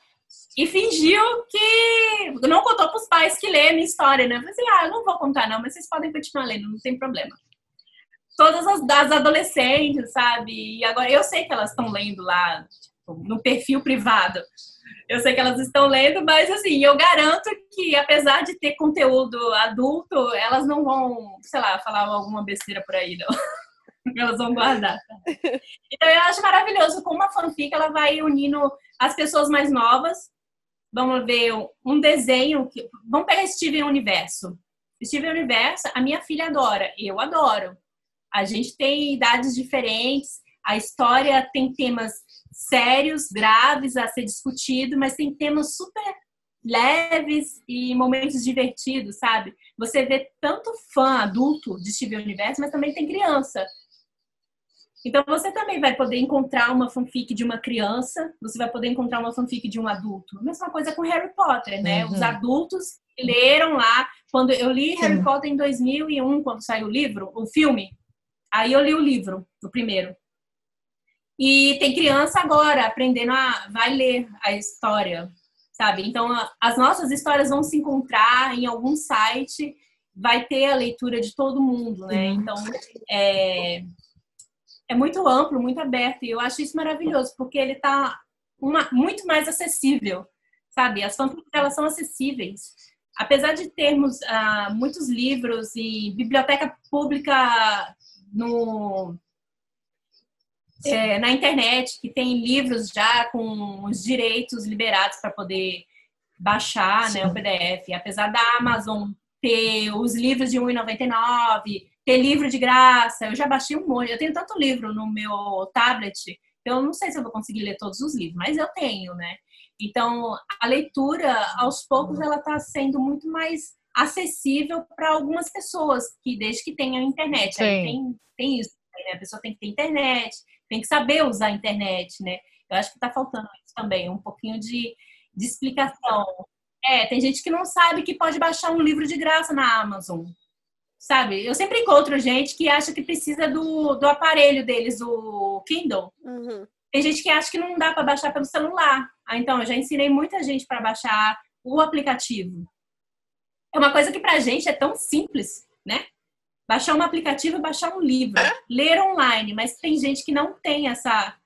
E fingiu que. Não contou para os pais que lê a minha história, né? Eu falei assim: ah, eu não vou contar, não, mas vocês podem continuar lendo, não tem problema. Todas as, as adolescentes, sabe? E agora eu sei que elas estão lendo lá tipo, no perfil privado eu sei que elas estão lendo, mas assim, eu garanto que apesar de ter conteúdo adulto, elas não vão, sei lá, falar alguma besteira por aí, não. [LAUGHS] elas vão guardar. Tá? Então eu acho maravilhoso como a fanfic ela vai unindo as pessoas mais novas. Vamos ver um desenho que vamos pegar Steven Universo. Steven Universo, a minha filha adora, eu adoro. A gente tem idades diferentes, a história tem temas sérios, graves a ser discutido, mas tem temas super leves e momentos divertidos, sabe? Você vê tanto fã adulto de Steven Universo, mas também tem criança. Então você também vai poder encontrar uma fanfic de uma criança, você vai poder encontrar uma fanfic de um adulto. A mesma coisa com Harry Potter, né? Uhum. Os adultos leram lá. Quando eu li Harry Potter em 2001, quando saiu o livro, o filme, aí eu li o livro, o primeiro. E tem criança agora aprendendo a vai ler a história, sabe? Então as nossas histórias vão se encontrar em algum site, vai ter a leitura de todo mundo, né? Então é, é muito amplo, muito aberto e eu acho isso maravilhoso porque ele está muito mais acessível, sabe? As fanfics elas são acessíveis. Apesar de termos uh, muitos livros e biblioteca pública no é, na internet, que tem livros já com os direitos liberados para poder baixar né, o PDF. Apesar da Amazon ter os livros de R$1,99, ter livro de graça, eu já baixei um monte. Eu tenho tanto livro no meu tablet eu não sei se eu vou conseguir ler todos os livros, mas eu tenho, né? Então, a leitura, aos poucos, ela está sendo muito mais acessível para algumas pessoas, que desde que tenham internet. Tem, tem isso, né? A pessoa tem que ter internet, tem que saber usar a internet, né? Eu acho que está faltando isso também, um pouquinho de, de explicação. É, tem gente que não sabe que pode baixar um livro de graça na Amazon. Sabe? Eu sempre encontro gente que acha que precisa do, do aparelho deles, o Kindle. Uhum. Tem gente que acha que não dá para baixar pelo celular. Ah, então, eu já ensinei muita gente para baixar o aplicativo. É uma coisa que pra gente é tão simples, né? Baixar um aplicativo e baixar um livro. Ler online, mas tem gente que não tem essa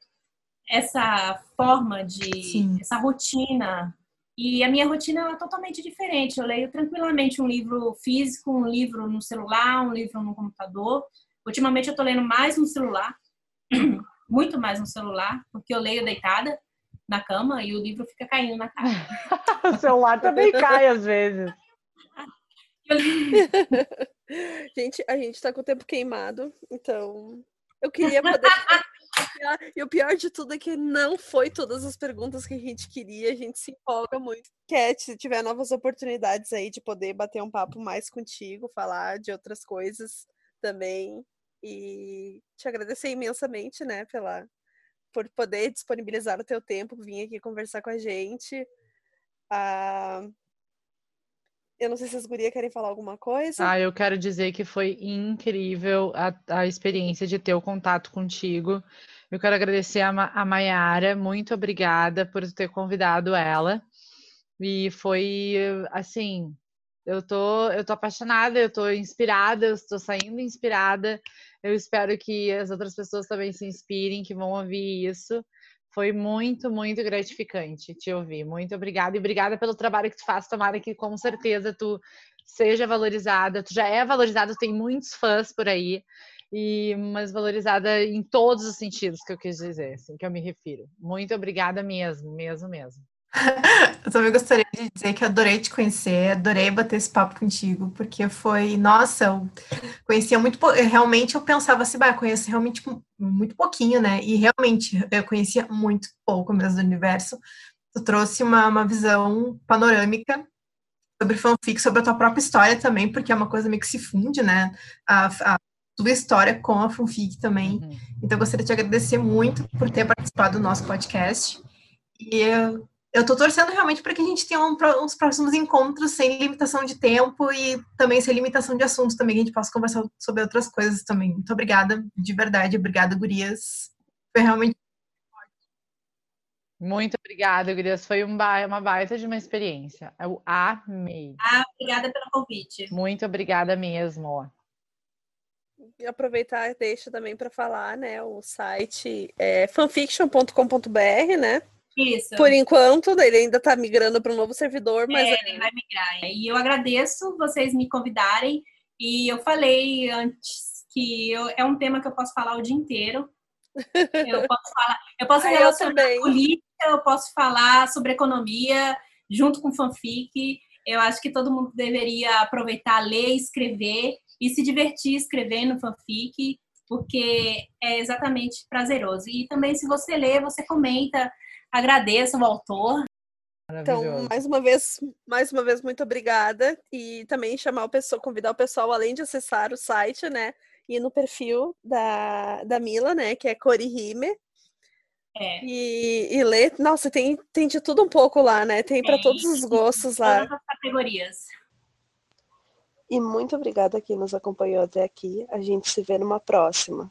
essa forma de Sim. essa rotina. E a minha rotina é totalmente diferente. Eu leio tranquilamente um livro físico, um livro no celular, um livro no computador. Ultimamente eu tô lendo mais no celular, [CLEARS THROAT] muito mais no celular, porque eu leio deitada na cama e o livro fica caindo na cara. [LAUGHS] o celular também cai às vezes. [LAUGHS] gente, a gente tá com o tempo queimado, então eu queria poder. e o pior de tudo é que não foi todas as perguntas que a gente queria, a gente se empolga muito. Cat, se tiver novas oportunidades aí de poder bater um papo mais contigo, falar de outras coisas também. E te agradecer imensamente, né, pela, por poder disponibilizar o teu tempo, vir aqui conversar com a gente. Ah, eu não sei se as gurias querem falar alguma coisa. Ah, eu quero dizer que foi incrível a, a experiência de ter o contato contigo. Eu quero agradecer a, a Mayara, muito obrigada por ter convidado ela. E foi assim, eu tô, eu tô apaixonada, eu tô inspirada, eu estou saindo inspirada. Eu espero que as outras pessoas também se inspirem, que vão ouvir isso. Foi muito, muito gratificante te ouvir. Muito obrigada e obrigada pelo trabalho que tu faz. Tomara que com certeza tu seja valorizada. Tu já é valorizada, tem muitos fãs por aí, e mas valorizada em todos os sentidos que eu quis dizer, assim, que eu me refiro. Muito obrigada mesmo, mesmo, mesmo. [LAUGHS] Eu também gostaria de dizer que adorei te conhecer, adorei bater esse papo contigo, porque foi, nossa, eu conhecia muito, realmente eu pensava assim, bah, eu conheço realmente muito pouquinho, né? E realmente eu conhecia muito pouco mesmo do universo. Tu trouxe uma, uma visão panorâmica sobre fanfic, sobre a tua própria história também, porque é uma coisa meio que se funde, né? A, a tua história com a fanfic também. Uhum. Então, eu gostaria de te agradecer muito por ter participado do nosso podcast. E eu, eu tô torcendo realmente para que a gente tenha um, uns próximos encontros sem limitação de tempo e também sem limitação de assuntos também, que a gente possa conversar sobre outras coisas também. Muito obrigada, de verdade. Obrigada, gurias. Foi realmente Muito obrigada, Gurias. Foi um ba- uma baita de uma experiência. Eu amei. Ah, obrigada pelo convite. Muito obrigada mesmo. E aproveitar, deixa também para falar, né? O site é fanfiction.com.br, né? Isso. Por enquanto, ele ainda tá migrando para um novo servidor, mas É, ele vai migrar. E eu agradeço vocês me convidarem. E eu falei antes que eu- é um tema que eu posso falar o dia inteiro. [LAUGHS] Eu posso falar, eu posso Ah, eu relacionar também. política, eu posso falar sobre economia junto com fanfic. Eu acho que todo mundo deveria aproveitar, ler, escrever e se divertir escrevendo fanfic, porque é exatamente prazeroso. E também, se você lê, você comenta, agradeça o autor. Então, mais uma vez, mais uma vez, muito obrigada. E também chamar o pessoal, convidar o pessoal, além de acessar o site, né? Ir no perfil da, da Mila, né? Que é Corihime. É. E, e ler. Nossa, tem, tem de tudo um pouco lá, né? Tem para todos os gostos lá. Todas as categorias. E muito obrigada a quem nos acompanhou até aqui. A gente se vê numa próxima.